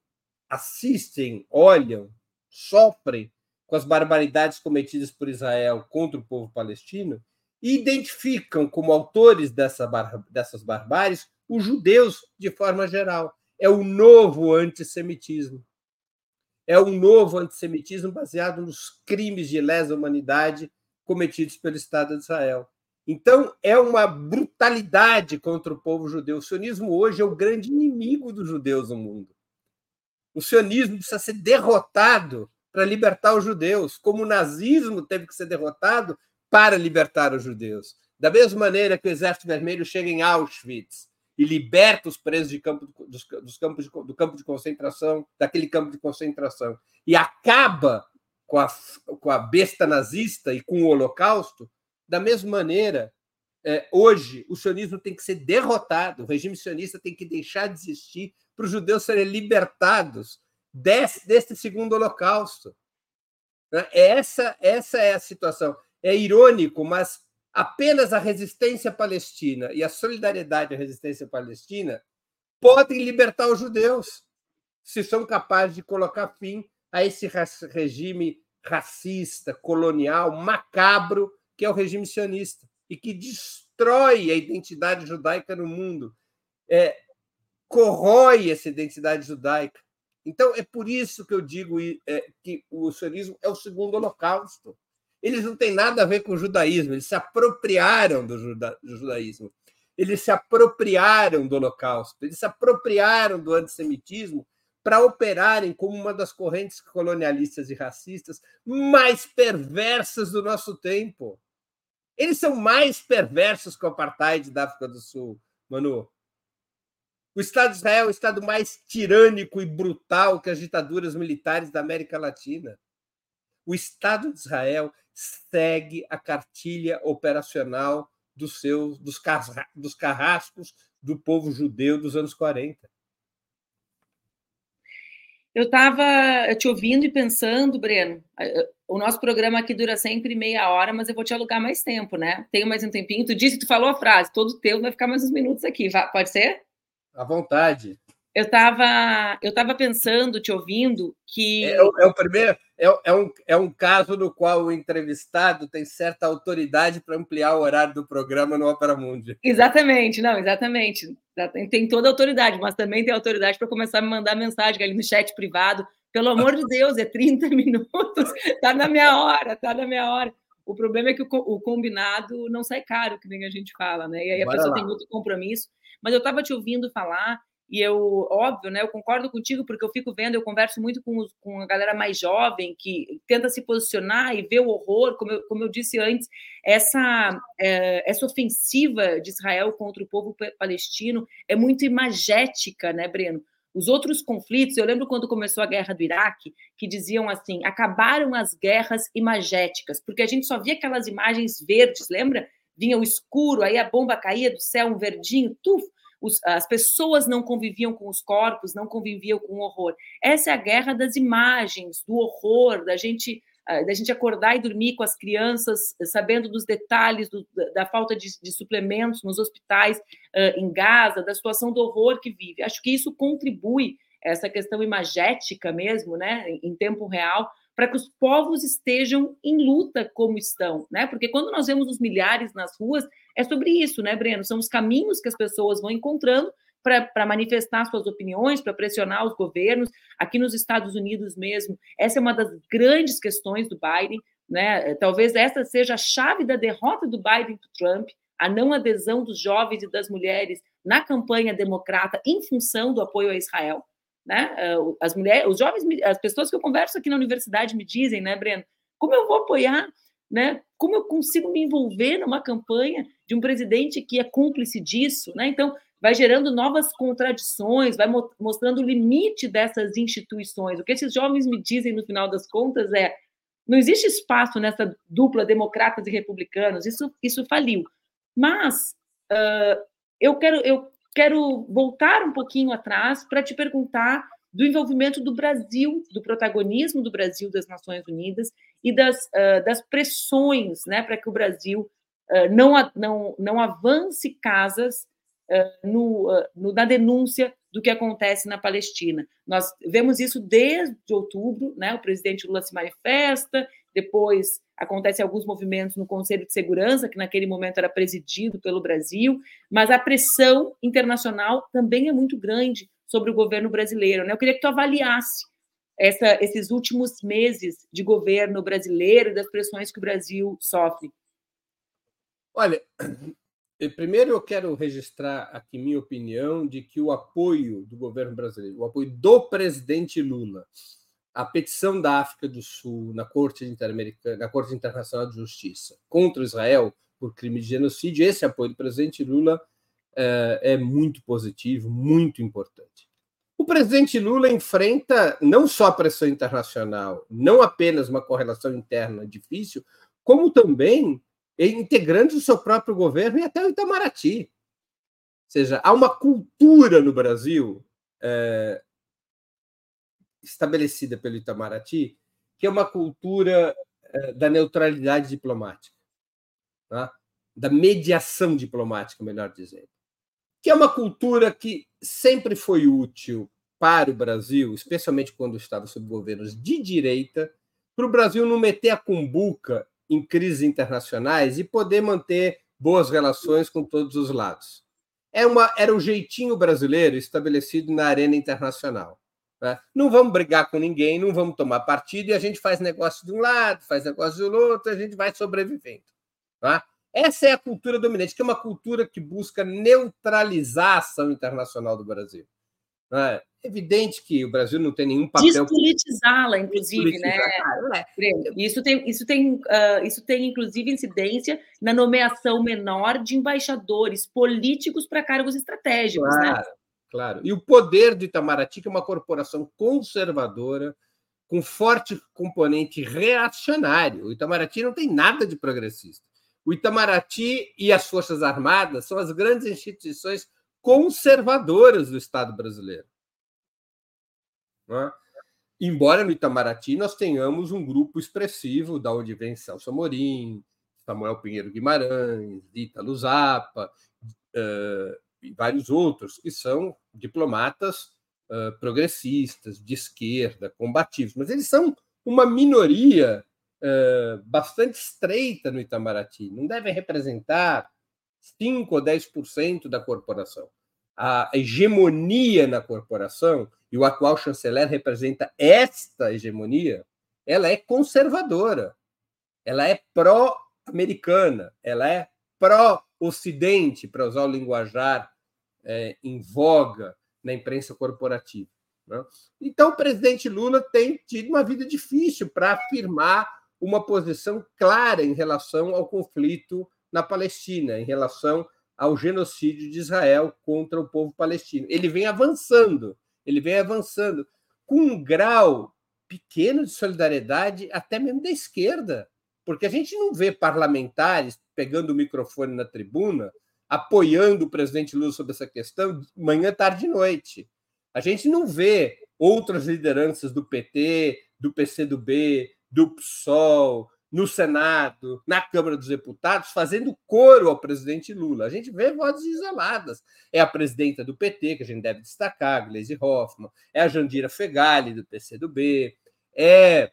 assistem, olham, sofrem com as barbaridades cometidas por Israel contra o povo palestino e identificam como autores dessa bar dessas barbáries os judeus de forma geral. É o novo antissemitismo. É um novo antissemitismo baseado nos crimes de lesa humanidade cometidos pelo Estado de Israel. Então, é uma brutalidade contra o povo judeu. O sionismo hoje é o grande inimigo dos judeus no mundo. O sionismo precisa ser derrotado para libertar os judeus, como o nazismo teve que ser derrotado para libertar os judeus. Da mesma maneira que o Exército Vermelho chega em Auschwitz e liberta os presos de campo, dos, dos campos de, do campo de concentração, daquele campo de concentração, e acaba com a, com a besta nazista e com o Holocausto, da mesma maneira, é, hoje o sionismo tem que ser derrotado, o regime sionista tem que deixar de existir para os judeus serem libertados desse, desse segundo Holocausto. Né? Essa, essa é a situação. É irônico, mas apenas a resistência palestina e a solidariedade à resistência palestina podem libertar os judeus, se são capazes de colocar fim a esse regime racista, colonial, macabro, que é o regime sionista, e que destrói a identidade judaica no mundo, é, corrói essa identidade judaica. Então, é por isso que eu digo é, que o sionismo é o segundo holocausto. Eles não têm nada a ver com o judaísmo, eles se apropriaram do, juda do judaísmo, eles se apropriaram do holocausto, eles se apropriaram do antissemitismo para operarem como uma das correntes colonialistas e racistas mais perversas do nosso tempo. Eles são mais perversos que o apartheid da África do Sul, Manu. O Estado de Israel é o Estado mais tirânico e brutal que as ditaduras militares da América Latina. O Estado de Israel segue a cartilha operacional dos seus dos, carrascos do povo judeu dos anos 40. Eu estava te ouvindo e pensando, Breno, o nosso programa aqui dura sempre meia hora, mas eu vou te alugar mais tempo, né? Tenho mais um tempinho. Tu disse, tu falou a frase, todo teu vai ficar mais uns minutos aqui. Pode ser? À vontade. Eu estava eu tava pensando, te ouvindo, que. É, é o primeiro, é, é, um, é um caso no qual o entrevistado tem certa autoridade para ampliar o horário do programa no Opera Mundi. Exatamente, não, exatamente. Tem toda a autoridade, mas também tem autoridade para começar a me mandar mensagem ali no chat privado. Pelo amor de Deus, é 30 minutos, tá na minha hora, tá na minha hora. O problema é que o, o combinado não sai caro, que nem a gente fala, né? E aí a Bora pessoa lá. tem muito compromisso. Mas eu estava te ouvindo falar e eu, óbvio, né, eu concordo contigo, porque eu fico vendo, eu converso muito com, os, com a galera mais jovem que tenta se posicionar e ver o horror, como eu, como eu disse antes, essa, é, essa ofensiva de Israel contra o povo palestino é muito imagética, né, Breno? Os outros conflitos, eu lembro quando começou a guerra do Iraque, que diziam assim: acabaram as guerras imagéticas, porque a gente só via aquelas imagens verdes, lembra? Vinha o escuro, aí a bomba caía do céu, um verdinho, tuf, os, as pessoas não conviviam com os corpos, não conviviam com o horror. Essa é a guerra das imagens, do horror, da gente ah, da gente acordar e dormir com as crianças, sabendo dos detalhes do, da falta de, de, suplementos nos hospitais uh, em Gaza, da situação do horror que vive. Acho que isso contribui essa questão imagética mesmo, né, em tempo real, para que os povos estejam em luta como estão, né? Porque quando nós vemos os milhares nas ruas, é sobre isso, né, Breno? São os caminhos que as pessoas vão encontrando para manifestar suas opiniões, para pressionar os governos. Aqui nos Estados Unidos mesmo, essa é uma das grandes questões do Biden. Né? Talvez essa seja a chave da derrota do Biden para Trump, a não adesão dos jovens e das mulheres na campanha democrata em função do apoio a Israel. Né? As mulheres, os jovens, as pessoas que eu converso aqui na universidade me dizem, né, Breno, como eu vou apoiar né? Como eu consigo me envolver numa campanha de um presidente que é cúmplice disso, né? Então, vai gerando novas contradições, vai mostrando o limite dessas instituições. O que esses jovens me dizem no final das contas é: não existe espaço nessa dupla democratas e republicanos. Isso, isso faliu. Mas uh, eu quero eu quero voltar um pouquinho atrás para te perguntar do envolvimento do Brasil, do protagonismo do Brasil das Nações Unidas e das, uh, das pressões né, para que o Brasil uh, não, não, não avance casas uh, no, no, na denúncia do que acontece na Palestina. Nós vemos isso desde outubro, né, o presidente Lula se manifesta, depois acontecem alguns movimentos no Conselho de Segurança, que naquele momento era presidido pelo Brasil, mas a pressão internacional também é muito grande sobre o governo brasileiro. Né? Eu queria que tu avaliasse essa, esses últimos meses de governo brasileiro e das pressões que o Brasil sofre. Olha, primeiro eu quero registrar aqui minha opinião de que o apoio do governo brasileiro, o apoio do presidente Lula à petição da África do Sul na Corte na Corte Internacional de Justiça contra Israel por crime de genocídio, esse apoio do presidente Lula é, é muito positivo, muito importante. O presidente Lula enfrenta não só a pressão internacional, não apenas uma correlação interna difícil, como também integrantes do seu próprio governo e até o Itamaraty. Ou seja, há uma cultura no Brasil é, estabelecida pelo Itamaraty, que é uma cultura é, da neutralidade diplomática, tá? da mediação diplomática, melhor dizendo que é uma cultura que sempre foi útil para o Brasil, especialmente quando estava sob governos de direita, para o Brasil não meter a cumbuca em crises internacionais e poder manter boas relações com todos os lados. É uma, era o jeitinho brasileiro estabelecido na arena internacional. Né? Não vamos brigar com ninguém, não vamos tomar partido e a gente faz negócio de um lado, faz negócio do outro, a gente vai sobrevivendo. Tá? Essa é a cultura dominante, que é uma cultura que busca neutralizar a ação internacional do Brasil. É evidente que o Brasil não tem nenhum papel. Despolitizá-la, inclusive, né? É. Isso tem, isso, tem, uh, isso tem, inclusive, incidência na nomeação menor de embaixadores políticos para cargos estratégicos, né? claro, né? Claro. E o poder do Itamaraty, que é uma corporação conservadora, com forte componente reacionário. O Itamaraty não tem nada de progressista. O Itamaraty e as Forças Armadas são as grandes instituições conservadoras do Estado brasileiro. É? Embora no Itamaraty nós tenhamos um grupo expressivo, da onde vem Celso Amorim, Samuel Pinheiro Guimarães, Ítalo Zappa, uh, e vários outros, que são diplomatas uh, progressistas, de esquerda, combativos, mas eles são uma minoria bastante estreita no Itamaraty, não devem representar 5 ou 10% da corporação. A hegemonia na corporação, e o atual chanceler representa esta hegemonia, ela é conservadora, ela é pró-americana, ela é pró-ocidente, para usar o linguajar é, em voga na imprensa corporativa. Né? Então, o presidente Lula tem tido uma vida difícil para afirmar uma posição clara em relação ao conflito na Palestina, em relação ao genocídio de Israel contra o povo palestino. Ele vem avançando, ele vem avançando com um grau pequeno de solidariedade, até mesmo da esquerda, porque a gente não vê parlamentares pegando o microfone na tribuna, apoiando o presidente Lula sobre essa questão manhã, tarde e noite. A gente não vê outras lideranças do PT, do PCdoB, do PSOL, no Senado, na Câmara dos Deputados, fazendo coro ao presidente Lula. A gente vê vozes isoladas. É a presidenta do PT, que a gente deve destacar, Gleisi Hoffmann, é a Jandira Fegali, do PCdoB, é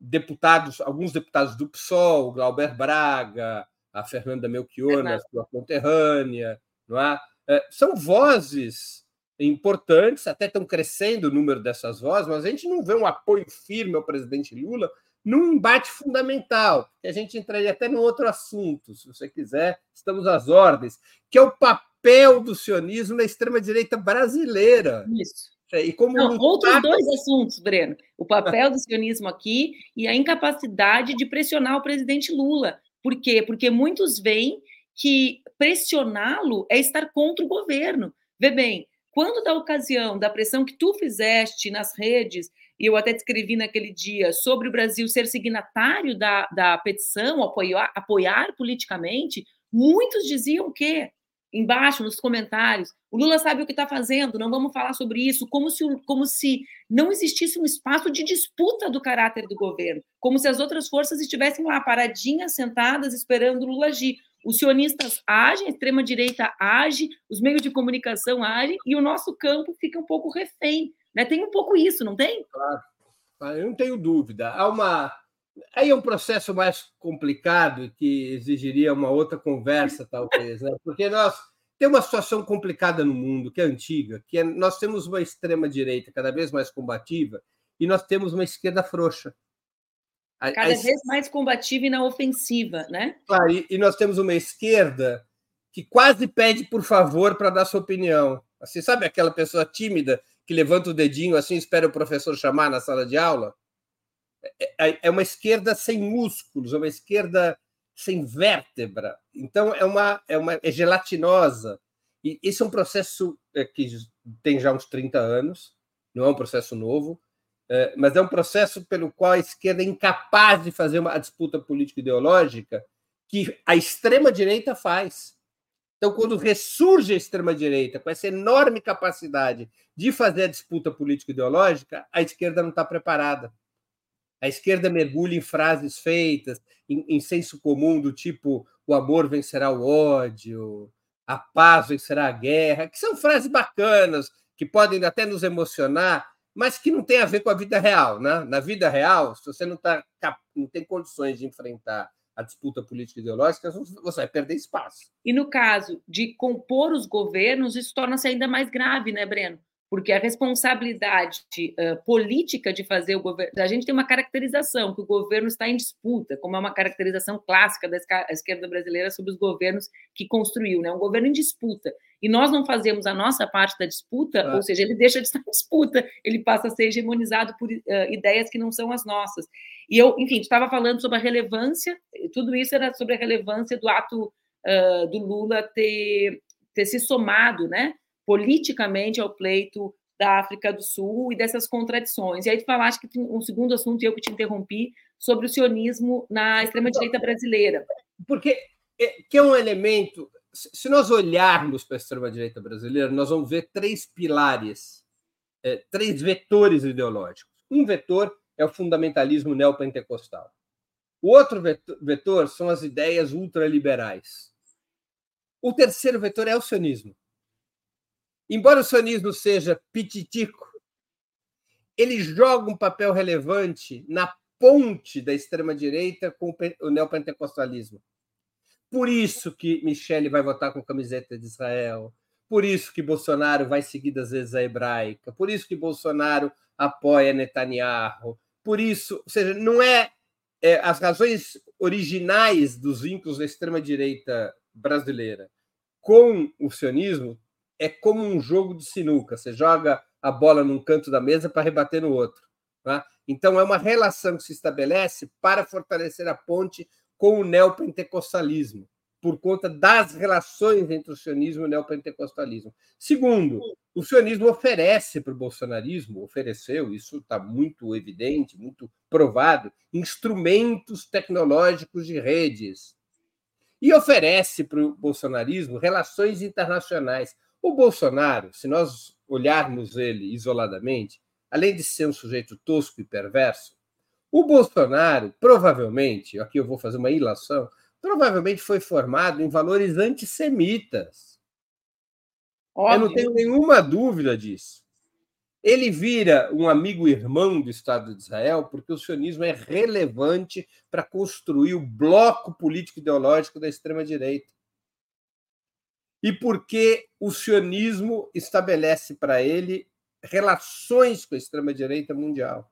deputados, alguns deputados do PSOL, Glauber Braga, a Fernanda Melchior, sua conterrânea, não é? É, são vozes importantes, até estão crescendo o número dessas vozes, mas a gente não vê um apoio firme ao presidente Lula num embate fundamental, que a gente entraria até no outro assunto, se você quiser, estamos às ordens, que é o papel do sionismo na extrema-direita brasileira. Isso. E como Não, lutar... Outros dois assuntos, Breno. O papel do sionismo aqui e a incapacidade de pressionar o presidente Lula. Por quê? Porque muitos veem que pressioná-lo é estar contra o governo. Vê bem, quando da ocasião da pressão que tu fizeste nas redes, e eu até descrevi naquele dia, sobre o Brasil ser signatário da, da petição, apoiar, apoiar politicamente, muitos diziam que embaixo nos comentários. O Lula sabe o que está fazendo, não vamos falar sobre isso, como se, como se não existisse um espaço de disputa do caráter do governo, como se as outras forças estivessem lá paradinhas, sentadas, esperando o Lula agir. Os sionistas agem, a extrema-direita age, os meios de comunicação agem, e o nosso campo fica um pouco refém. Né? Tem um pouco isso, não tem? Claro, ah, eu não tenho dúvida. Há uma Aí é um processo mais complicado que exigiria uma outra conversa, talvez, né? porque nós temos uma situação complicada no mundo, que é antiga, que é, nós temos uma extrema-direita cada vez mais combativa e nós temos uma esquerda frouxa. Cada a, vez mais combativa e na ofensiva, né? Claro, e, e nós temos uma esquerda que quase pede por favor para dar sua opinião. Assim, sabe aquela pessoa tímida que levanta o dedinho assim, espera o professor chamar na sala de aula? É, é, é uma esquerda sem músculos, é uma esquerda sem vértebra. Então, é uma, é uma é gelatinosa. E esse é um processo é, que tem já uns 30 anos, não é um processo novo, mas é um processo pelo qual a esquerda é incapaz de fazer uma disputa político-ideológica que a extrema-direita faz. Então, quando ressurge a extrema-direita com essa enorme capacidade de fazer a disputa político-ideológica, a esquerda não está preparada. A esquerda mergulha em frases feitas, em, em senso comum do tipo o amor vencerá o ódio, a paz vencerá a guerra, que são frases bacanas, que podem até nos emocionar, mas que não tem a ver com a vida real. Né? Na vida real, se você não, tá, não tem condições de enfrentar a disputa política e ideológica, você vai perder espaço. E no caso de compor os governos, isso torna-se ainda mais grave, né, Breno? Porque a responsabilidade uh, política de fazer o governo. A gente tem uma caracterização que o governo está em disputa, como é uma caracterização clássica da esquerda brasileira sobre os governos que construiu, né? Um governo em disputa. E nós não fazemos a nossa parte da disputa, ah. ou seja, ele deixa de estar em disputa, ele passa a ser hegemonizado por uh, ideias que não são as nossas. E eu, enfim, estava falando sobre a relevância, tudo isso era sobre a relevância do ato uh, do Lula ter, ter se somado, né? Politicamente ao pleito da África do Sul e dessas contradições. E aí tu falaste que tem um segundo assunto, e eu que te interrompi, sobre o sionismo na extrema-direita brasileira. Porque é, que é um elemento... Se nós olharmos para a extrema-direita brasileira, nós vamos ver três pilares, é, três vetores ideológicos. Um vetor é o fundamentalismo neopentecostal. O outro vetor são as ideias ultraliberais. O terceiro vetor é o sionismo. Embora o sionismo seja pititico, ele joga um papel relevante na ponte da extrema-direita com o neopentecostalismo. Por isso que Michele vai votar com camiseta de Israel, por isso que Bolsonaro vai seguir das vezes a hebraica, por isso que Bolsonaro apoia Netanyahu, por isso, ou seja, não é, é as razões originais dos vínculos da extrema-direita brasileira com o sionismo é como um jogo de sinuca. Você joga a bola num canto da mesa para rebater no outro. Tá? Então, é uma relação que se estabelece para fortalecer a ponte com o neopentecostalismo, por conta das relações entre o sionismo e o neopentecostalismo. Segundo, o sionismo oferece para o bolsonarismo, ofereceu, isso está muito evidente, muito provado, instrumentos tecnológicos de redes. E oferece para o bolsonarismo relações internacionais. O Bolsonaro, se nós olharmos ele isoladamente, além de ser um sujeito tosco e perverso, o Bolsonaro provavelmente, aqui eu vou fazer uma ilação, provavelmente foi formado em valores antissemitas. Óbvio. Eu não tenho nenhuma dúvida disso. Ele vira um amigo irmão do Estado de Israel porque o sionismo é relevante para construir o bloco político ideológico da extrema-direita. E porque o sionismo estabelece para ele relações com a extrema-direita mundial.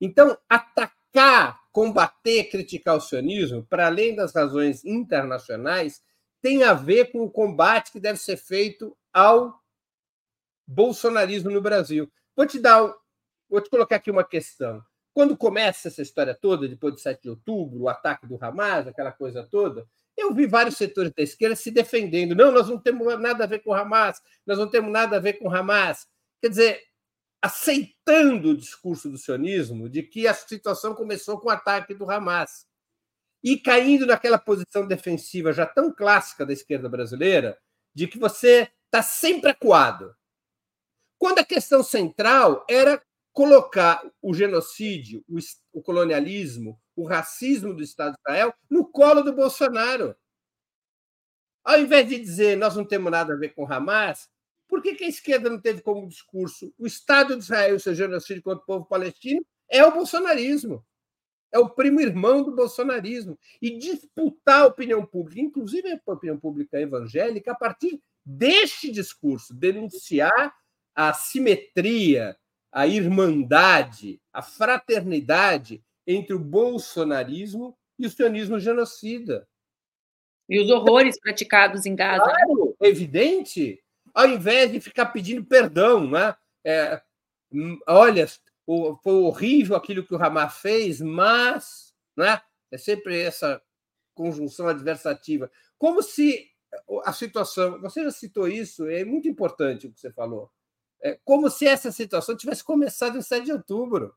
Então, atacar, combater, criticar o sionismo, para além das razões internacionais, tem a ver com o combate que deve ser feito ao bolsonarismo no Brasil. Vou te dar, vou te colocar aqui uma questão. Quando começa essa história toda, depois do 7 de outubro, o ataque do Hamas, aquela coisa toda, eu vi vários setores da esquerda se defendendo. Não, nós não temos nada a ver com Hamas, nós não temos nada a ver com Hamas. Quer dizer, aceitando o discurso do sionismo de que a situação começou com o ataque do Hamas e caindo naquela posição defensiva já tão clássica da esquerda brasileira, de que você está sempre acuado. Quando a questão central era colocar o genocídio, o, colonialismo, o racismo do Estado de Israel no colo do Bolsonaro. Ao invés de dizer nós não temos nada a ver com Hamas, por que, que a esquerda não teve como discurso o Estado de Israel e seu genocídio contra o povo palestino é o bolsonarismo? É o primo irmão do bolsonarismo. E disputar a opinião pública, inclusive a opinião pública evangélica, a partir deste discurso, denunciar a simetria, a irmandade, a fraternidade entre o bolsonarismo e o sionismo genocida. E os horrores praticados em Gaza. Claro, evidente ao invés de ficar pedindo perdão. Né? É, hum, olha, foi horrível aquilo que o Hamas fez, mas né? é sempre essa conjunção adversativa. Como se a situação. Você já citou isso, é muito importante o que você falou. É como se essa situação tivesse começado em 7 de outubro.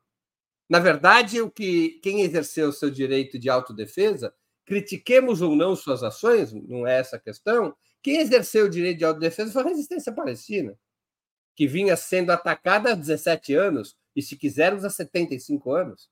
Na verdade, o que quem exerceu o seu direito de autodefesa, critiquemos ou não suas ações, não é essa a questão, quem exerceu o direito de autodefesa foi a resistência palestina, que vinha sendo atacada há 17 anos e, se quisermos, há 75 anos.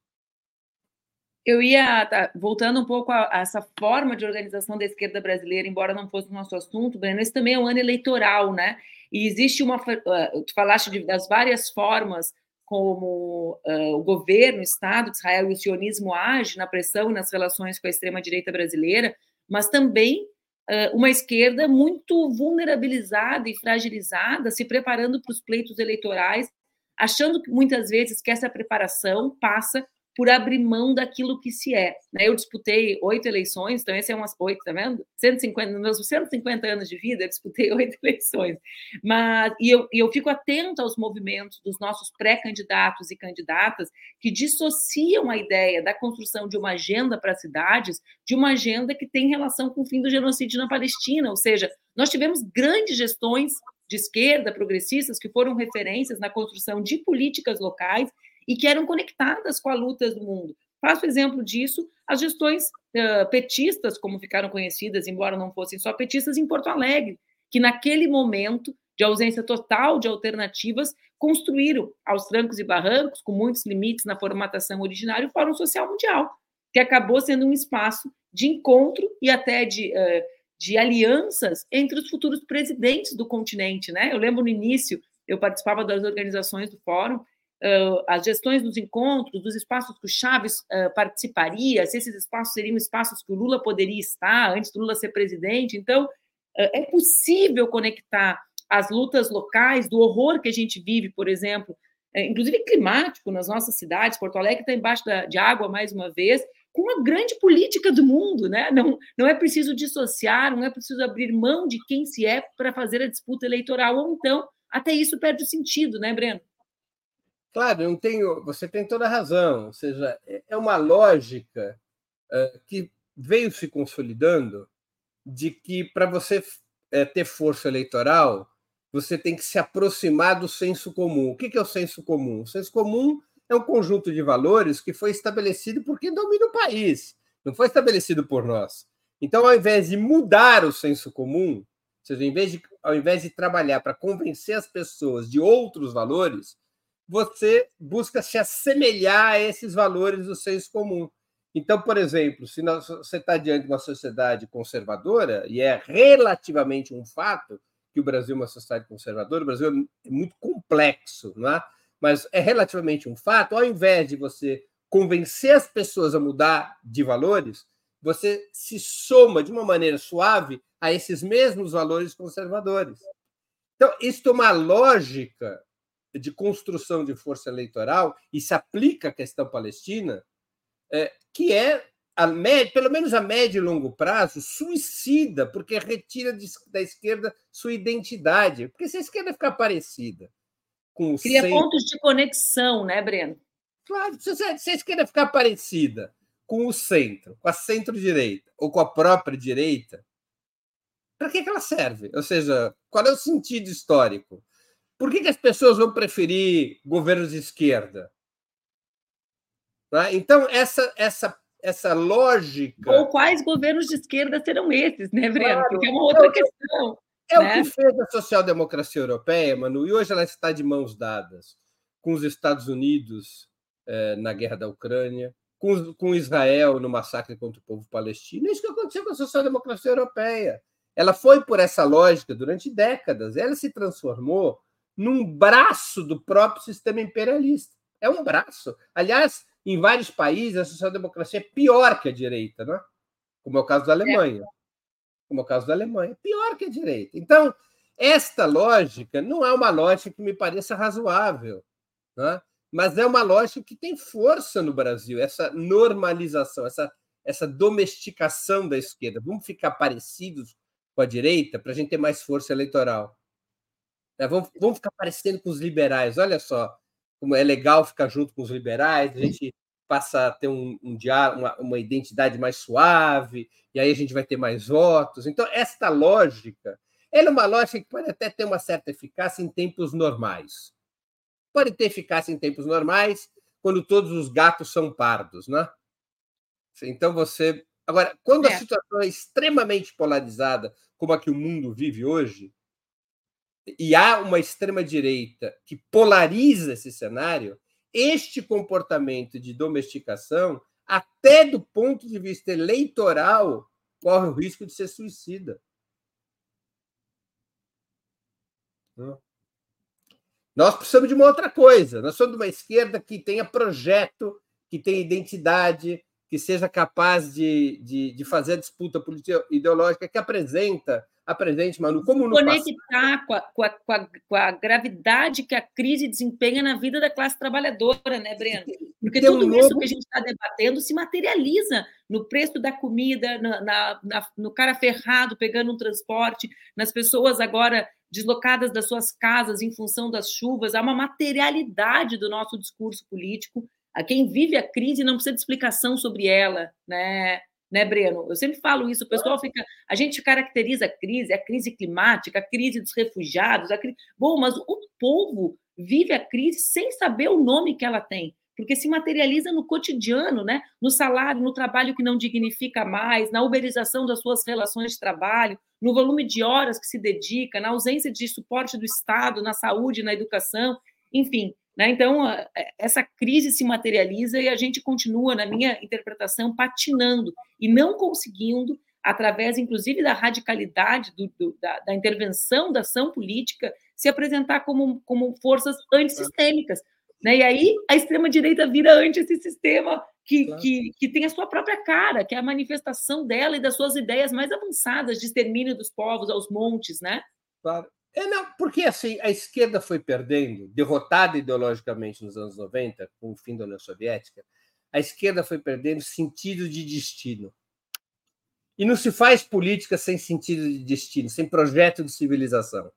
Eu ia, tá, voltando um pouco a, a, essa forma de organização da esquerda brasileira, embora não fosse o nosso assunto, Breno, esse também é um ano eleitoral, né? E existe uma. Uh, tu falaste de, das várias formas como uh, o governo, o Estado de Israel e o sionismo age na pressão e nas relações com a extrema-direita brasileira, mas também uma esquerda muito vulnerabilizada e fragilizada, se preparando para os pleitos eleitorais, achando que muitas vezes que essa preparação passa por abrir mão daquilo que se é. Né? Eu disputei oito eleições, então esse é umas oito, tá vendo? 150, nos meus 150 anos de vida, eu disputei oito eleições. Mas, e eu, e eu fico atenta aos movimentos dos nossos pré-candidatos e candidatas que dissociam a ideia da construção de uma agenda para as cidades de uma agenda que tem relação com o fim do genocídio na Palestina. Ou seja, nós tivemos grandes gestões de esquerda, progressistas, que foram referências na construção de políticas locais e que eram conectadas com a luta do mundo. Faço exemplo disso as gestões uh, petistas, como ficaram conhecidas, embora não fossem só petistas, em Porto Alegre, que naquele momento de ausência total de alternativas, construíram aos trancos e barrancos, com muitos limites na formatação originária, o Fórum Social Mundial, que acabou sendo um espaço de encontro e até de, uh, de alianças entre os futuros presidentes do continente. Né? Eu lembro no início, eu participava das organizações do Fórum, uh, as gestões dos encontros, dos espaços que o Chaves uh, participaria, se esses espaços seriam espaços que o Lula poderia estar antes do Lula ser presidente. Então, uh, é possível conectar as lutas locais, do horror que a gente vive, por exemplo, inclusive climático nas nossas cidades, Porto Alegre está embaixo da, de água mais uma vez, com a grande política do mundo, né? Não, não é preciso dissociar, não é preciso abrir mão de quem se é para fazer a disputa eleitoral, ou então até isso perde o sentido, né, Breno? Claro, não tenho, você tem toda a razão. Ou seja, é, é uma lógica uh, que veio se consolidando de que para você uh, ter força eleitoral, você tem que se aproximar do senso comum. O que é o senso comum? O senso comum é um conjunto de valores que foi estabelecido por quem domina o país, não foi estabelecido por nós. Então, ao invés de mudar o senso comum, ou seja, de, ao invés de trabalhar para convencer as pessoas de outros valores, você busca se assemelhar a esses valores do senso comum. Então, por exemplo, se você está diante de uma sociedade conservadora, e é relativamente um fato que o Brasil é uma sociedade conservadora, o Brasil é muito complexo, não é? mas é relativamente um fato, ao invés de você convencer as pessoas a mudar de valores, você se soma de uma maneira suave a esses mesmos valores conservadores. Então, isto é uma lógica de construção de força eleitoral e se aplica à questão palestina, é, que é, a médio, pelo menos a médio e longo prazo, suicida, porque retira de, da esquerda sua identidade. Porque se a esquerda ficar parecida com o Cria centro, pontos de conexão, né, Breno? Claro, se, se a esquerda ficar parecida com o centro, com a centro-direita ou com a própria direita, para que, que ela serve? Ou seja, qual é o sentido histórico? Por que, que as pessoas vão preferir governos de esquerda? Tá? Então, essa, essa, essa lógica. Ou quais governos de esquerda serão esses, né, Breno? Claro. Porque é uma outra é questão. É né? o que fez a social-democracia europeia, Manu, e hoje ela está de mãos dadas com os Estados Unidos eh, na guerra da Ucrânia, com, com Israel no massacre contra o povo palestino. É isso que aconteceu com a social-democracia europeia. Ela foi por essa lógica durante décadas. Ela se transformou num braço do próprio sistema imperialista. É um braço. Aliás, em vários países, a social-democracia é pior que a direita, não é? como é o caso da Alemanha. Como é o caso da Alemanha. Pior que a direita. Então, esta lógica não é uma lógica que me pareça razoável, não é? mas é uma lógica que tem força no Brasil, essa normalização, essa, essa domesticação da esquerda. Vamos ficar parecidos com a direita para a gente ter mais força eleitoral. É, vamos, vamos ficar parecendo com os liberais. Olha só como é legal ficar junto com os liberais, a gente passa a ter um, um uma, uma identidade mais suave, e aí a gente vai ter mais votos. Então, esta lógica, ela é uma lógica que pode até ter uma certa eficácia em tempos normais. Pode ter eficácia em tempos normais, quando todos os gatos são pardos, né? Então você. Agora, quando é. a situação é extremamente polarizada, como a que o mundo vive hoje, e há uma extrema-direita que polariza esse cenário, este comportamento de domesticação, até do ponto de vista eleitoral, corre o risco de ser suicida. Nós precisamos de uma outra coisa. Nós somos de uma esquerda que tenha projeto, que tenha identidade, que seja capaz de, de, de fazer a disputa política ideológica, que apresenta apresente, Manu, como no Conectar com a, com, a, com, a, gravidade que a crise desempenha na vida da classe trabalhadora, né, Breno? Porque tudo um isso novo... que a gente está debatendo se materializa no preço da comida, na, na, na, no cara ferrado pegando um transporte, nas pessoas agora deslocadas das suas casas em função das chuvas, há uma materialidade do nosso discurso político. A quem vive a crise não precisa de explicação sobre ela, né? Né, Breno? Eu sempre falo isso, o pessoal fica. A gente caracteriza a crise, a crise climática, a crise dos refugiados, a crise. Bom, mas o povo vive a crise sem saber o nome que ela tem, porque se materializa no cotidiano, né? No salário, no trabalho que não dignifica mais, na uberização das suas relações de trabalho, no volume de horas que se dedica, na ausência de suporte do Estado, na saúde, na educação, enfim. Né? Então, essa crise se materializa e a gente continua, na minha interpretação, patinando e não conseguindo, através, inclusive, da radicalidade do, do, da, da, intervenção da ação política, se apresentar como, como forças antissistêmicas. Né? E aí a extrema-direita vira anti esse sistema que, claro. que, que tem a sua própria cara, que é a manifestação dela e das suas ideias mais avançadas de extermínio dos povos aos montes, né? Claro. É, não, porque assim, a esquerda foi perdendo, derrotada ideologicamente nos anos 90, com o fim da União Soviética, a esquerda foi perdendo sentido de destino. E não se faz política sem sentido de destino, sem projeto de civilização.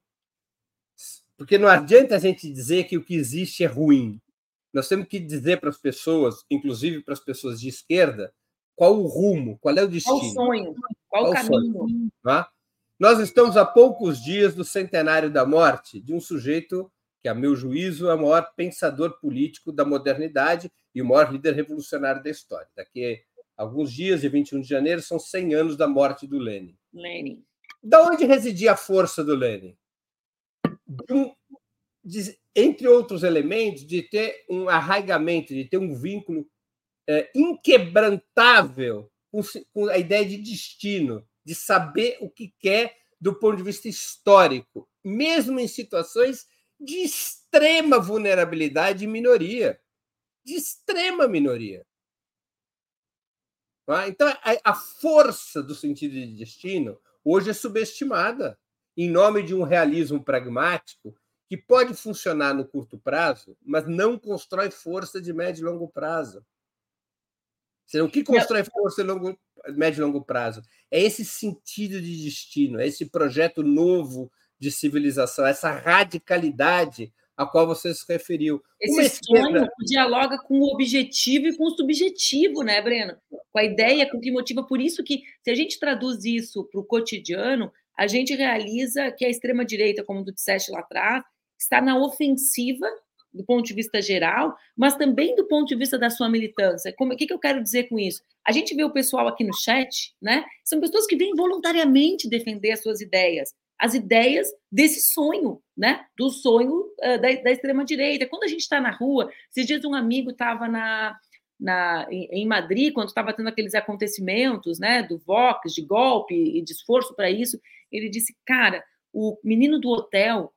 Porque não adianta a gente dizer que o que existe é ruim. Nós temos que dizer para as pessoas, inclusive para as pessoas de esquerda, qual o rumo, qual é o destino. Qual o sonho, qual, qual o caminho. Sonho, tá? Nós estamos a poucos dias do centenário da morte de um sujeito que, a meu juízo, é o maior pensador político da modernidade e o maior líder revolucionário da história. Daqui a alguns dias, de 21 de janeiro, são 100 anos da morte do Lenin. Lenin. Da onde residia a força do Lenin? Um, de, entre outros elementos, de ter um arraigamento, de ter um vínculo é, inquebrantável com, com a ideia de destino, de saber o que quer do ponto de vista histórico, mesmo em situações de extrema vulnerabilidade e minoria. De extrema minoria. É? Então, a força do sentido de destino hoje é subestimada em nome de um realismo pragmático que pode funcionar no curto prazo, mas não constrói força de médio e longo prazo. O que constrói força de longo, médio e longo prazo? É esse sentido de destino, é esse projeto novo de civilização, essa radicalidade a qual você se referiu. Esse esquerda... sonho dialoga com o objetivo e com o subjetivo, né, Breno? Com a ideia, com o que motiva. Por isso que, se a gente traduz isso para o cotidiano, a gente realiza que a extrema-direita, como tu disseste lá atrás, está na ofensiva do ponto de vista geral, mas também do ponto de vista da sua militância. o que, que eu quero dizer com isso? A gente vê o pessoal aqui no chat, né? São pessoas que vêm voluntariamente defender as suas ideias, as ideias desse sonho, né? Do sonho uh, da, da extrema-direita. Quando a gente está na rua, esses dias um amigo estava na, na, em, em Madrid, quando estava tendo aqueles acontecimentos, né? Do Vox, de golpe e de esforço para isso, ele disse, cara, o menino do hotel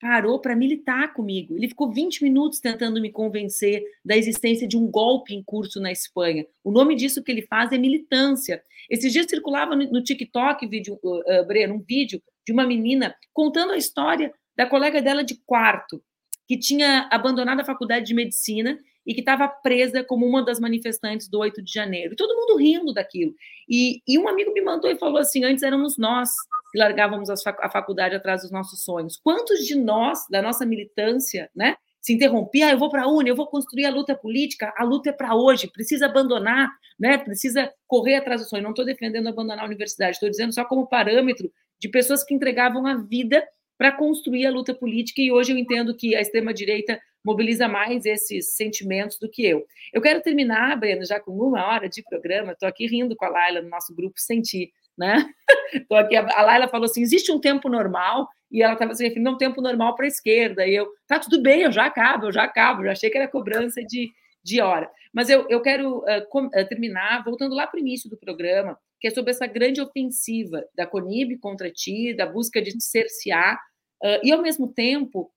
parou para militar comigo. Ele ficou 20 minutos tentando me convencer da existência de um golpe em curso na Espanha. O nome disso que ele faz é militância. Esses dias circulava no, TikTok, vídeo, uh, uh, Breno, um vídeo de uma menina contando a história da colega dela de quarto, que tinha abandonado a faculdade de medicina e que estava presa como uma das manifestantes do 8 de janeiro. Todo mundo rindo daquilo. E, e um amigo me mandou e falou assim: antes éramos nós que largávamos a faculdade atrás dos nossos sonhos. Quantos de nós, da nossa militância, né, se interrompia, ah, eu vou para a Uni, eu vou construir a luta política, a luta é para hoje, precisa abandonar, né, precisa correr atrás do sonho. Não estou defendendo abandonar a universidade, estou dizendo só como parâmetro de pessoas que entregavam a vida para construir a luta política, e hoje eu entendo que a extrema-direita mobiliza mais esses sentimentos do que eu. Eu quero terminar, Breno, já com uma hora de programa, estou aqui rindo com a Laila no nosso grupo Sentir, né? Aqui, a Laila falou assim: existe um tempo normal, e ela estava se referindo a um tempo normal para a esquerda, e eu, tá tudo bem, eu já acabo, eu já acabo, já achei que era cobrança de, de hora. Mas eu, eu quero uh, com, uh, terminar voltando lá para o início do programa, que é sobre essa grande ofensiva da Conib contra ti, da busca de cercear, uh, e ao mesmo tempo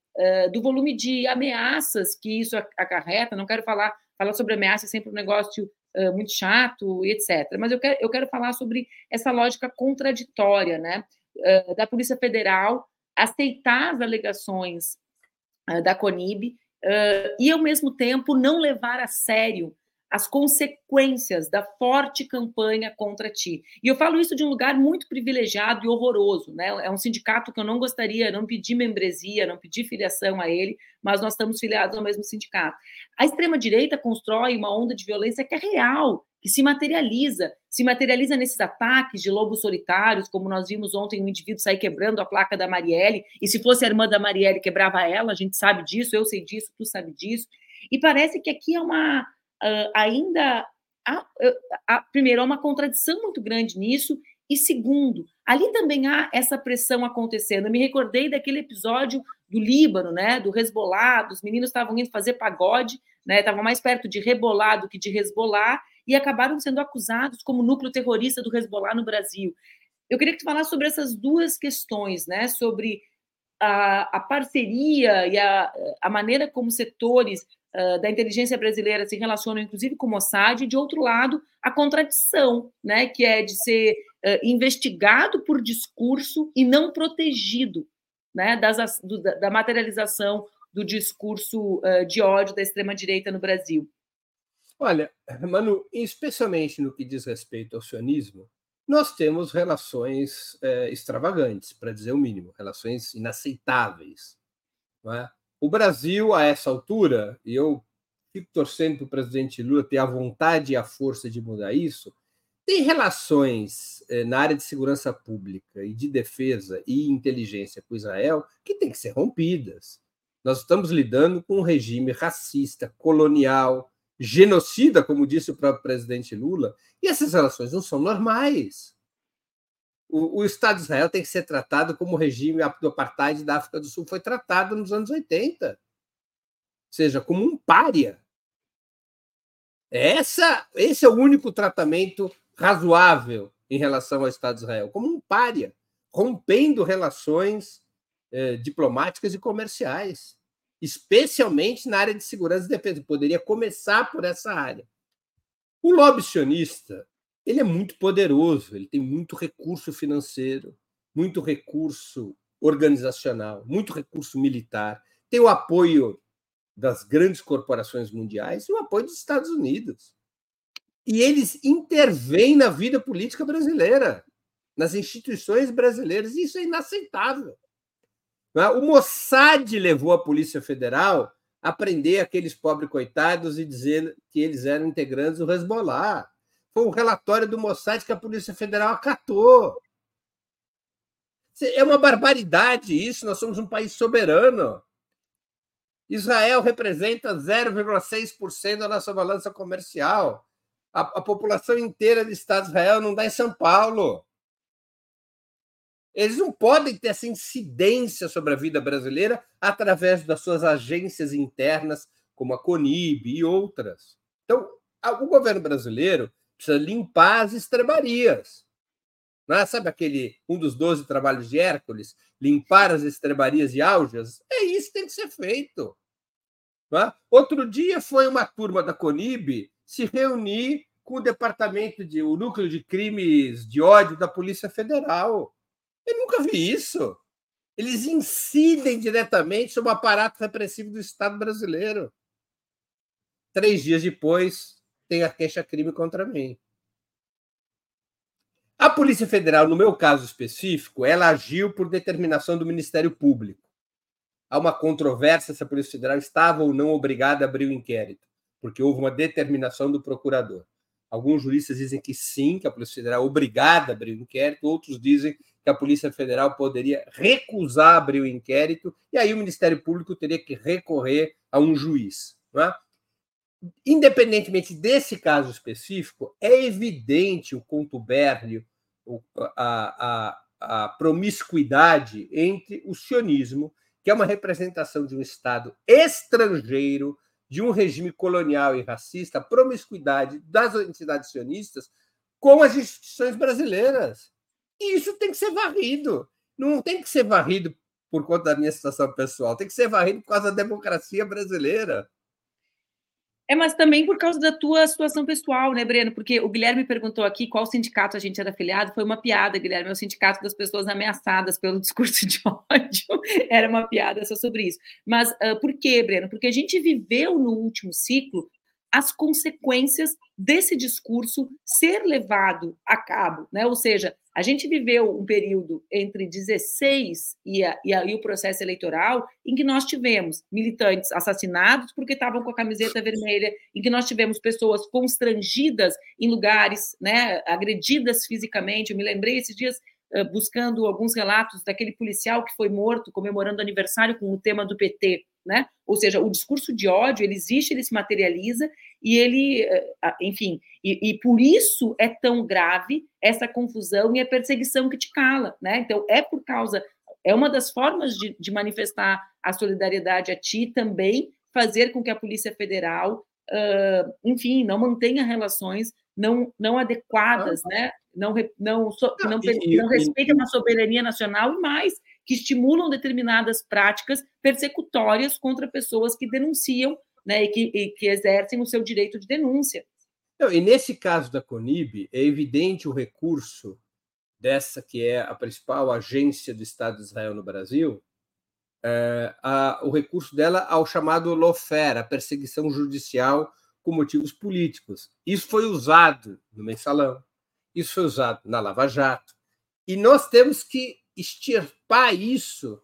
do volume de ameaças que isso acarreta. Não quero falar, falar sobre ameaça é sempre um negócio muito chato, etc. Mas eu quero, eu quero falar sobre essa lógica contraditória, né? da Polícia Federal aceitar as alegações da Conib e, ao mesmo tempo, não levar a sério as consequências da forte campanha contra ti. E eu falo isso de um lugar muito privilegiado e horroroso, né? É um sindicato que eu não gostaria, não pedi membresia, não pedi filiação a ele, mas nós estamos filiados ao mesmo sindicato. A extrema direita constrói uma onda de violência que é real, que se materializa, se materializa nesses ataques de lobos solitários, como nós vimos ontem um indivíduo sair quebrando a placa da Marielle, e se fosse a irmã da Marielle quebrava ela, a gente sabe disso, eu sei disso, tu sabe disso. E parece que aqui é uma uh, ainda há, há, primeiro, há uma contradição muito grande nisso, e segundo, ali também há essa pressão acontecendo. Eu me recordei daquele episódio do Líbano, né, do Hezbollah, os meninos estavam indo fazer pagode, né, estavam mais perto de rebolar do que de Hezbollah, e acabaram sendo acusados como núcleo terrorista do Hezbollah no Brasil. Eu queria que tu falasse sobre essas duas questões, né, sobre a, a parceria e a, a maneira como setores uh, da inteligência brasileira se relacionam, inclusive, com o Mossad, e, de outro lado, a contradição, né, que é de ser uh, investigado por discurso e não protegido né, das, do, da materialização do discurso uh, de ódio da extrema-direita no Brasil. Olha, Manu, especialmente no que diz respeito ao sionismo, nós temos relações é, extravagantes, para dizer o mínimo, relações inaceitáveis. É? O Brasil, a essa altura, e eu fico torcendo para o presidente Lula ter a vontade e a força de mudar isso, tem relações eh, na área de segurança pública e de defesa e inteligência com Israel que têm que ser rompidas. Nós estamos lidando com um regime racista, colonial, genocida, como disse o próprio presidente Lula, e essas relações não são normais o, o, Estado de Israel tem que ser tratado como o regime do apartheid da África do Sul foi tratado nos anos 80. Ou seja, como um pária. Essa, esse é o único tratamento razoável em relação ao Estado de Israel, como um pária, rompendo relações eh, diplomáticas e comerciais, especialmente na área de segurança e defesa. Poderia começar por essa área. O lobby sionista ele é muito poderoso, ele tem muito recurso financeiro, muito recurso organizacional, muito recurso militar, tem o apoio das grandes corporações mundiais e o apoio dos Estados Unidos. E eles intervêm na vida política brasileira, nas instituições brasileiras, e isso é inaceitável. É? O Mossad levou a Polícia Federal a prender aqueles pobres coitados e dizer que eles eram integrantes do Hezbollah. Foi um relatório do Mossad que a Polícia Federal acatou. É uma barbaridade isso, nós somos um país soberano. Israel representa 0,6% da nossa balança comercial. A, a, população inteira do Estado de Israel não dá em São Paulo. Eles não podem ter essa incidência sobre a vida brasileira através das suas agências internas, como a CONIB e outras. Então, o governo brasileiro precisa limpar as estrebarias. É? Sabe aquele um dos 12 trabalhos de Hércules? Limpar as estrebarias e algas? É isso que tem que ser feito. É? Outro dia foi uma turma da CONIB se reunir com o departamento de o núcleo de crimes de ódio da Polícia Federal. Eu nunca vi isso. Eles incidem diretamente sobre o aparato repressivo do Estado brasileiro. Três dias depois, tem a queixa-crime contra mim. A Polícia Federal, no meu caso específico, ela agiu por determinação do Ministério Público. Há uma controvérsia se a Polícia Federal estava ou não obrigada a abrir o inquérito, porque houve uma determinação do procurador. Alguns juristas dizem que sim, que a Polícia Federal é obrigada a abrir o inquérito, outros dizem que a Polícia Federal poderia recusar abrir o inquérito, e aí o Ministério Público teria que recorrer a um juiz. É? Independentemente desse caso específico, é evidente o contubérnio, a, a, a promiscuidade entre o sionismo, que é uma representação de um Estado estrangeiro, de um regime colonial e racista, promiscuidade das entidades sionistas com as instituições brasileiras. E isso tem que ser varrido. Não tem que ser varrido por conta da minha situação pessoal, tem que ser varrido por causa da democracia brasileira. É, mas também por causa da tua situação pessoal, né, Breno? Porque o Guilherme perguntou aqui qual sindicato a gente era afiliado. Foi uma piada, Guilherme. É o sindicato das pessoas ameaçadas pelo discurso de ódio. Era uma piada só sobre isso. Mas uh, por quê, Breno? Porque a gente viveu no último ciclo as consequências desse discurso ser levado a cabo, né? Ou seja, a gente viveu um período entre 16 e, a, e, a, e, o processo eleitoral em que nós tivemos militantes assassinados porque estavam com a camiseta vermelha, em que nós tivemos pessoas constrangidas em lugares, né, agredidas fisicamente. Eu me lembrei esses dias uh, buscando alguns relatos daquele policial que foi morto comemorando aniversário com o tema do PT né? Ou seja, o discurso de ódio, ele existe, ele se materializa e ele, eh, enfim, e, e, por isso é tão grave essa confusão e a perseguição que te cala, né? Então, é por causa, é uma das formas de, de manifestar a solidariedade a ti também, fazer com que a Polícia Federal, uh, enfim, não mantenha relações não, não adequadas, ah. né? Não, não, não, não, não respeitem a soberania nacional e mais, que estimulam determinadas práticas persecutórias contra pessoas que denunciam né, e, que, e que exercem o seu direito de denúncia. Não, e nesse caso da CONIB, é evidente o recurso dessa que é a principal agência do Estado de Israel no Brasil, é, a, o recurso dela ao chamado lawfare, a perseguição judicial com motivos políticos. Isso foi usado no mensalão, isso foi usado na Lava Jato, e nós temos que extirpar isso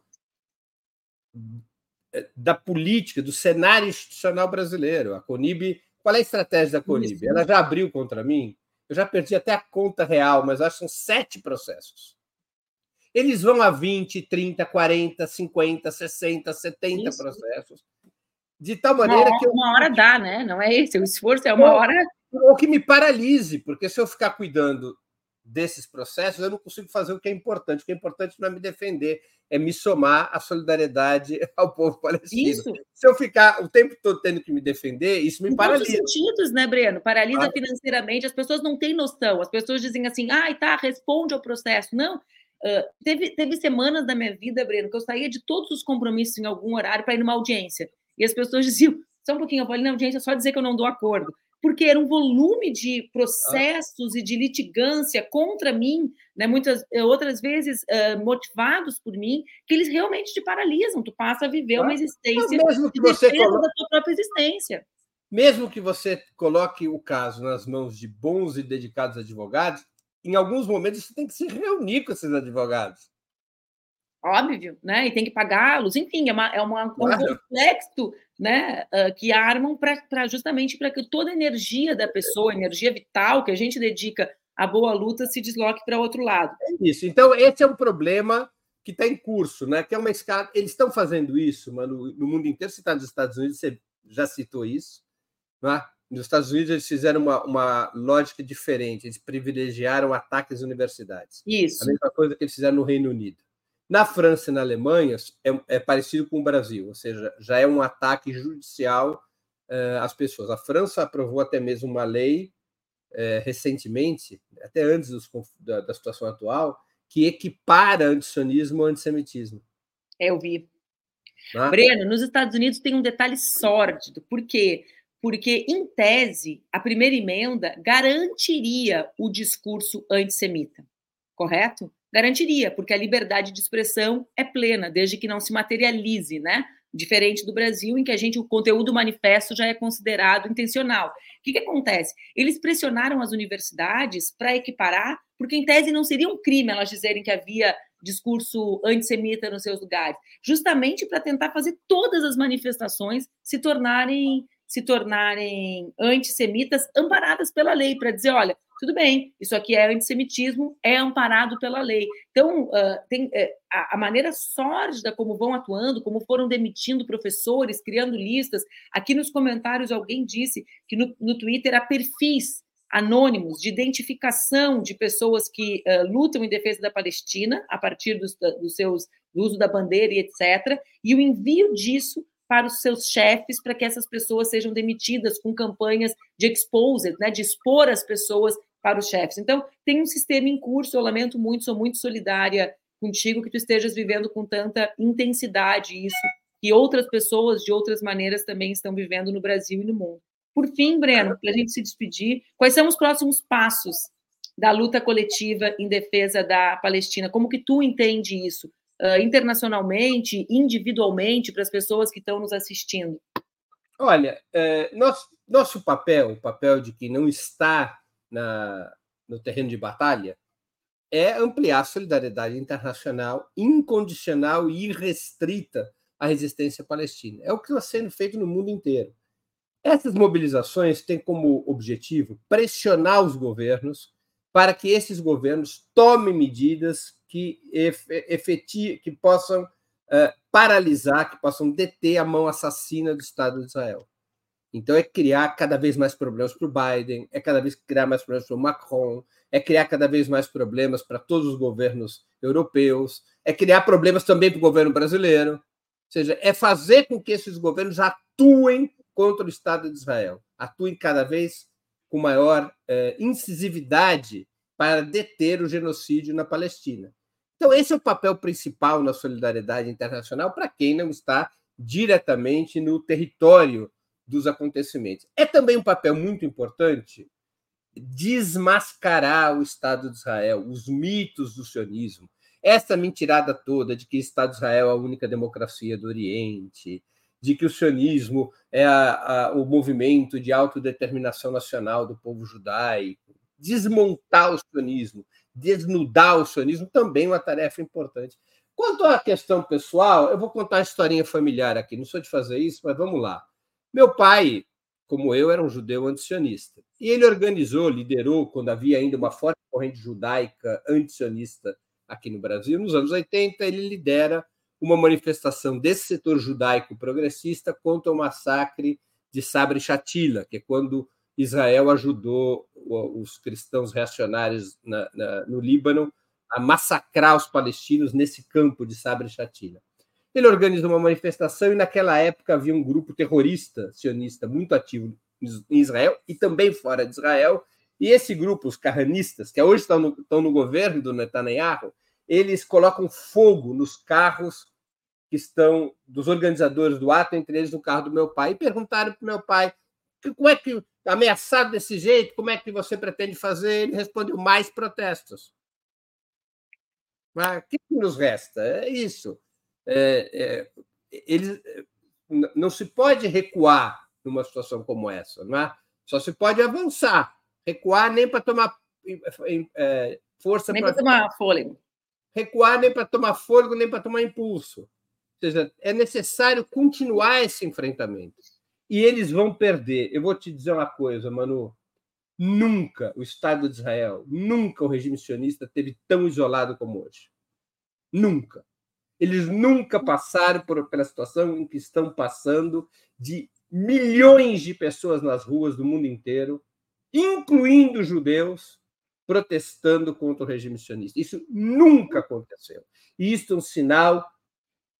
da política, do cenário institucional brasileiro. A Conib, qual é a estratégia da Conib? Ela já abriu contra mim, eu já perdi até a conta real, mas acho que são sete processos. Eles vão a 20, 30, 40, 50, 60, 70 isso. processos. De tal maneira uma que. Eu... Uma hora dá, né? Não é esse. O esforço é uma hora. Ou que me paralise, porque se eu ficar cuidando desses processos, eu não consigo fazer o que é importante. O que é importante não é me defender, é me somar à solidariedade ao povo palestino. Isso. Se eu ficar o tempo todo tendo que me defender, isso me em paralisa. Em sentidos, né, Breno? Paralisa ah. financeiramente. As pessoas não têm noção. As pessoas dizem assim, ai, tá, responde ao processo. Não. Uh, teve, teve semanas da minha vida, Breno, que eu saía de todos os compromissos em algum horário para ir numa audiência. E as pessoas diziam, só um pouquinho, eu vou ali na audiência só dizer que eu não dou acordo. Porque era um volume de processos ah. e de litigância contra mim, né, muitas eh, outras vezes uh, motivados por mim, que eles realmente te paralisam. Tu passa a viver ah. uma existência mesmo que você coloque... da tua própria existência. Mesmo que você coloque o caso nas mãos de bons e dedicados advogados, em alguns momentos você tem que se reunir com esses advogados. Óbvio, né? E tem que pagá-los, enfim, é, uma, é uma, claro. um complexo né, que armam para justamente para que toda a energia da pessoa, energia vital que a gente dedica à boa luta, se desloque para outro lado. É isso. Então, esse é um problema que está em curso, né? Que é uma escala. Eles estão fazendo isso, mano, no mundo inteiro. Você está nos Estados Unidos, você já citou isso. Né? Nos Estados Unidos, eles fizeram uma, uma lógica diferente. Eles privilegiaram ataques às universidades. Isso. A mesma coisa que eles fizeram no Reino Unido. Na França e na Alemanha é, é parecido com o Brasil, ou seja, já é um ataque judicial uh, às pessoas. A França aprovou até mesmo uma lei uh, recentemente, até antes dos, da, da, situação atual, que equipara antisionismo ao antissemitismo. É, eu vi. Ah. Breno, nos Estados Unidos tem um detalhe sórdido. Por quê? Porque, em tese, a primeira emenda garantiria o discurso antissemita, correto? Garantiria, porque a liberdade de expressão é plena, desde que não se materialize, né? Diferente do Brasil, em que a gente o conteúdo manifesto já é considerado intencional. O que, que acontece? Eles pressionaram as universidades para equiparar, porque em tese não seria um crime elas dizerem que havia discurso antissemita nos seus lugares, justamente para tentar fazer todas as manifestações se tornarem se tornarem antissemitas amparadas pela lei, para dizer, olha, tudo bem, isso aqui é antissemitismo, é amparado pela lei. Então, uh, tem, uh, a, a, maneira sórdida como vão atuando, como foram demitindo professores, criando listas. Aqui nos comentários alguém disse que no, no Twitter há perfis anônimos de identificação de pessoas que uh, lutam em defesa da Palestina a partir dos, dos seus do uso da bandeira e etc. E o envio disso para os seus chefes para que essas pessoas sejam demitidas com campanhas de exposed, né, de expor as pessoas para os chefes. Então, tem um sistema em curso, eu lamento muito, sou muito solidária contigo que tu estejas vivendo com tanta intensidade isso, e outras pessoas de outras maneiras também estão vivendo no Brasil e no mundo. Por fim, Breno, para a gente se despedir, quais são os próximos passos da luta coletiva em defesa da Palestina? Como que tu entende isso? uh, internacionalmente, individualmente, para as pessoas que estão nos assistindo? Olha, é, nosso, nosso papel, o papel de quem não está na, no terreno de batalha, é ampliar a solidariedade internacional incondicional e irrestrita à resistência palestina. É o que está sendo feito no mundo inteiro. Essas mobilizações têm como objetivo pressionar os governos para que esses governos tomem medidas que, efeti que possam uh, paralisar, que possam deter a mão assassina do Estado de Israel. Então, é criar cada vez mais problemas para o Biden, é cada vez criar mais problemas para o Macron, é criar cada vez mais problemas para todos os governos europeus, é criar problemas também para o governo brasileiro. Ou seja, é fazer com que esses governos atuem contra o Estado de Israel, atuem cada vez com maior eh, incisividade para deter o genocídio na Palestina. Então, esse é o papel principal na solidariedade internacional para quem não está diretamente no território dos acontecimentos. É também um papel muito importante desmascarar o Estado de Israel, os mitos do sionismo, essa mentirada toda de que o Estado de Israel é a única democracia do Oriente, de que o sionismo é a, a, o movimento de autodeterminação nacional do povo judaico, desmontar o sionismo, desnudar o sionismo também é uma tarefa importante. Quanto à questão pessoal, eu vou contar a historinha familiar aqui. Não sou de fazer isso, mas vamos lá. Meu pai, como eu, era um judeu antisionista. E ele organizou, liderou, quando havia ainda uma forte corrente judaica antisionista aqui no Brasil, nos anos 80, ele lidera uma manifestação desse setor judaico progressista contra o massacre de Sabri Shatila, que é quando Israel ajudou os cristãos reacionários na, na, no Líbano a massacrar os palestinos nesse campo de Sabra Shatila. Ele organizou uma manifestação e naquela época havia um grupo terrorista sionista muito ativo em Israel e também fora de Israel. E esse grupo, os carranistas, que hoje estão no, estão no governo do Netanyahu, eles colocam fogo nos carros que estão dos organizadores do ato, entre eles no carro do meu pai, e perguntaram para o meu pai como é que, ameaçado desse jeito, como é que você pretende fazer? Ele respondeu: mais protestos. Mas o que nos resta? É isso. É, é, ele, não se pode recuar numa situação como essa, não é? Só se pode avançar. Recuar nem para tomar é, força. Nem para tomar fôlego. Recuar nem para tomar fôlego, nem para tomar impulso. Ou seja, é necessário continuar esse enfrentamento. E eles vão perder. Eu vou te dizer uma coisa, Manu. Nunca o Estado de Israel, nunca o regime sionista teve tão isolado como hoje. Nunca. Eles nunca passaram por, pela situação em que estão passando de milhões de pessoas nas ruas do mundo inteiro, incluindo judeus, protestando contra o regime sionista. Isso nunca aconteceu. E isso é um sinal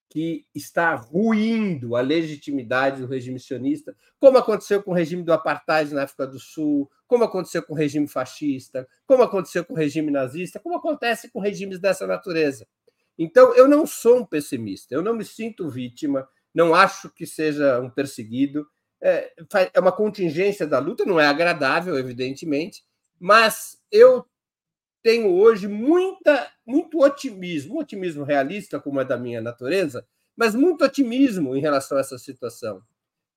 que está ruindo a legitimidade do regime sionista, como aconteceu com o regime do apartheid na África do Sul, como aconteceu com o regime fascista, como aconteceu com o regime nazista, como acontece com regimes dessa natureza. Então, eu não sou um pessimista, eu não me sinto vítima, não acho que seja um perseguido. É, é uma contingência da luta, não é agradável, evidentemente, mas eu tenho hoje muita, muito otimismo, um otimismo realista, como é da minha natureza, mas muito otimismo em relação a essa situação.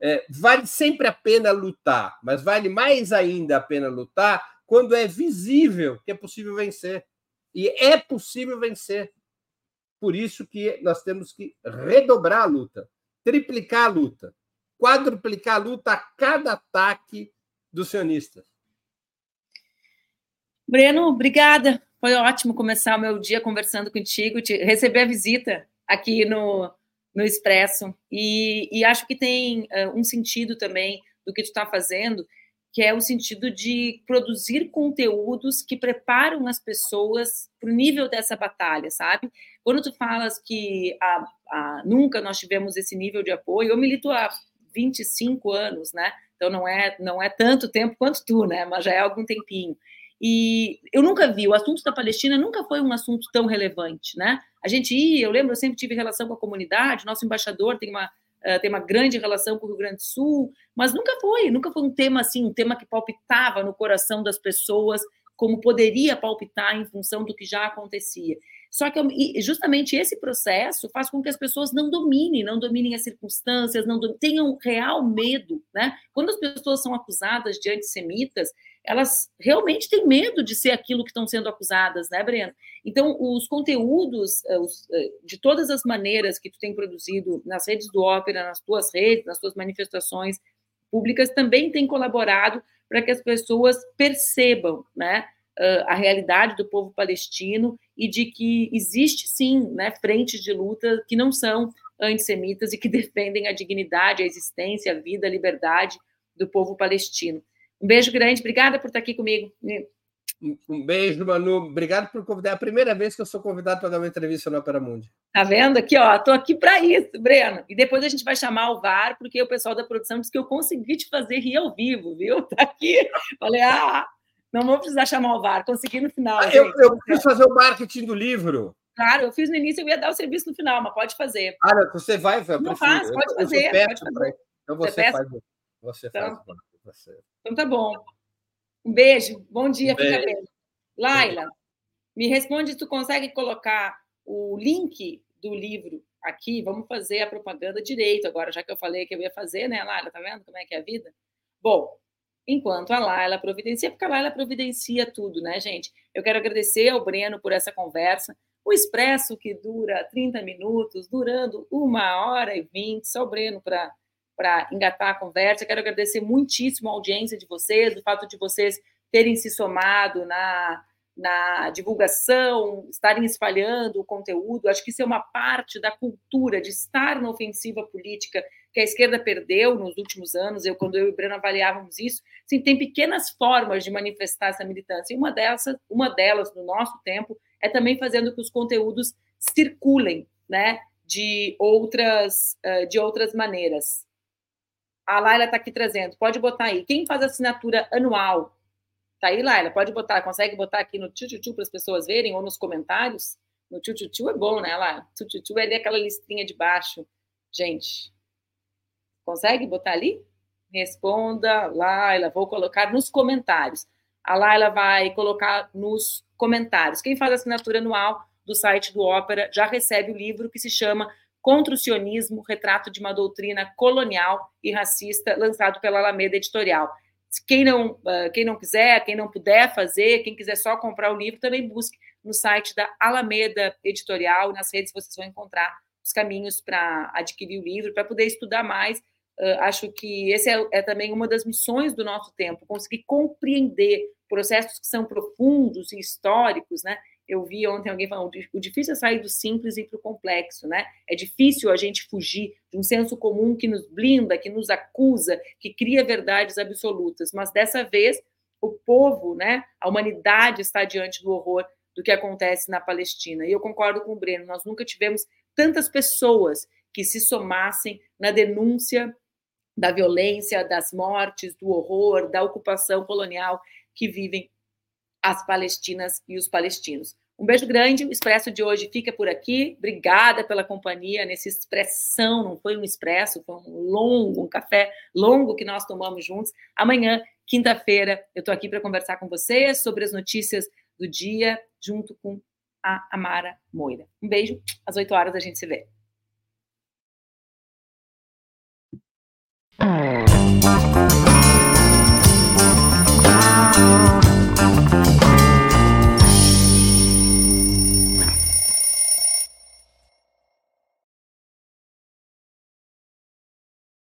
É, vale sempre a pena lutar, mas vale mais ainda a pena lutar quando é visível que é possível vencer. E é possível vencer. Por isso que nós temos que redobrar a luta, triplicar a luta, quadruplicar a luta a cada ataque dos sionistas. Breno, obrigada. Foi ótimo começar o meu dia conversando contigo, receber a visita aqui no, no Expresso. E, e acho que tem uh, um sentido também do que tu está fazendo, que é o sentido de produzir conteúdos que preparam as pessoas para o nível dessa batalha, sabe? Quando tu falas que a, a, nunca nós tivemos esse nível de apoio, eu milito há 25 anos, né? Então não é não é tanto tempo quanto tu, né? Mas já é algum tempinho. E eu nunca vi, o assunto da Palestina nunca foi um assunto tão relevante, né? A gente ia, eu lembro, eu sempre tive relação com a comunidade, nosso embaixador tem uma uh, tem uma grande relação com o Rio Grande do Sul, mas nunca foi, nunca foi um tema assim, um tema que palpitava no coração das pessoas, como poderia palpitar em função do que já acontecia. Só que justamente esse processo faz com que as pessoas não dominem, não dominem as circunstâncias, não tenham real medo, né? Quando as pessoas são acusadas de antissemitas, elas realmente têm medo de ser aquilo que estão sendo acusadas, né, Breno? Então, os conteúdos, eh, eh, de todas as maneiras que tu tem produzido nas redes do Ópera, nas tuas redes, nas tuas manifestações públicas, também têm colaborado para que as pessoas percebam, né, a realidade do povo palestino e de que existe sim, né, frentes de luta que não são antissemitas e que defendem a dignidade, a existência, a vida, a liberdade do povo palestino. Um beijo grande, obrigada por estar aqui comigo. Um beijo, Manu. Obrigado por convidar. É a primeira vez que eu sou convidado para dar uma entrevista no Opera Mundi. Tá vendo aqui, ó? Tô aqui para isso, Breno. E depois a gente vai chamar o VAR, porque o pessoal da produção disse que eu consegui te fazer rir ao vivo, viu? Tá aqui. Falei, ah, não vou precisar chamar o VAR, consegui no final. Ah, eu, eu preciso fazer o marketing do livro. Claro, eu fiz no início, eu ia dar o serviço no final, mas pode fazer. Ah, não, você vai, eu Não faz, pode fazer. Pode fazer. Então você, você faz. Você então, faz. Você. Então tá bom. Um beijo, bom dia, um fica beijo. bem. Laila, me responde se tu consegue colocar o link do livro aqui. Vamos fazer a propaganda direito agora, já que eu falei que eu ia fazer, né, Laila? Tá vendo como é que é a vida? Bom, enquanto a Laila providencia, porque a Laila providencia tudo, né, gente? Eu quero agradecer ao Breno por essa conversa. O expresso que dura 30 minutos, durando uma hora e vinte, só o Breno para para engatar a conversa. Quero agradecer muitíssimo a audiência de vocês, o fato de vocês terem se somado na, na divulgação, estarem espalhando o conteúdo. Acho que isso é uma parte da cultura de estar na ofensiva política que a esquerda perdeu nos últimos anos. Eu, quando eu e o Breno avaliávamos isso, sim, tem pequenas formas de manifestar essa militância. E uma dessas, uma delas, no nosso tempo, é também fazendo que os conteúdos circulem, né? De outras, de outras maneiras. A Laila está aqui trazendo. Pode botar aí. Quem faz assinatura anual? Tá aí, Laila? Pode botar. Consegue botar aqui no tio para as pessoas verem ou nos comentários? No tio é bom, né, Laila? Tio é ali aquela listrinha de baixo. Gente, consegue botar ali? Responda, Laila, vou colocar nos comentários. A Laila vai colocar nos comentários. Quem faz assinatura anual do site do Ópera já recebe o livro que se chama Contra o Sionismo, Retrato de uma Doutrina Colonial e Racista, lançado pela Alameda Editorial. Quem não, ah, quem não quiser, quem não puder fazer, quem quiser só comprar o livro, também busque no site da Alameda Editorial. Nas redes vocês vão encontrar os caminhos para adquirir o livro, para poder estudar mais. Uh, acho que esse é, é, também uma das missões do nosso tempo, conseguir compreender processos que são profundos e históricos, né? Eu vi ontem alguém falando, o difícil é sair do simples e para o complexo, né? É difícil a gente fugir de um senso comum que nos blinda, que nos acusa, que cria verdades absolutas. Mas dessa vez, o povo, né? A humanidade está diante do horror do que acontece na Palestina. E eu concordo com o Breno, nós nunca tivemos tantas pessoas que se somassem na denúncia da violência, das mortes, do horror, da ocupação colonial que vivem as palestinas e os palestinos. Um beijo grande, o Expresso de hoje fica por aqui. Obrigada pela companhia nesse expressão, não foi um expresso, foi um longo, um café longo que nós tomamos juntos. Amanhã, quinta-feira, eu estou aqui para conversar com vocês sobre as notícias do dia, junto com a Amara Moira. Um beijo, às 8 horas a gente se vê. Música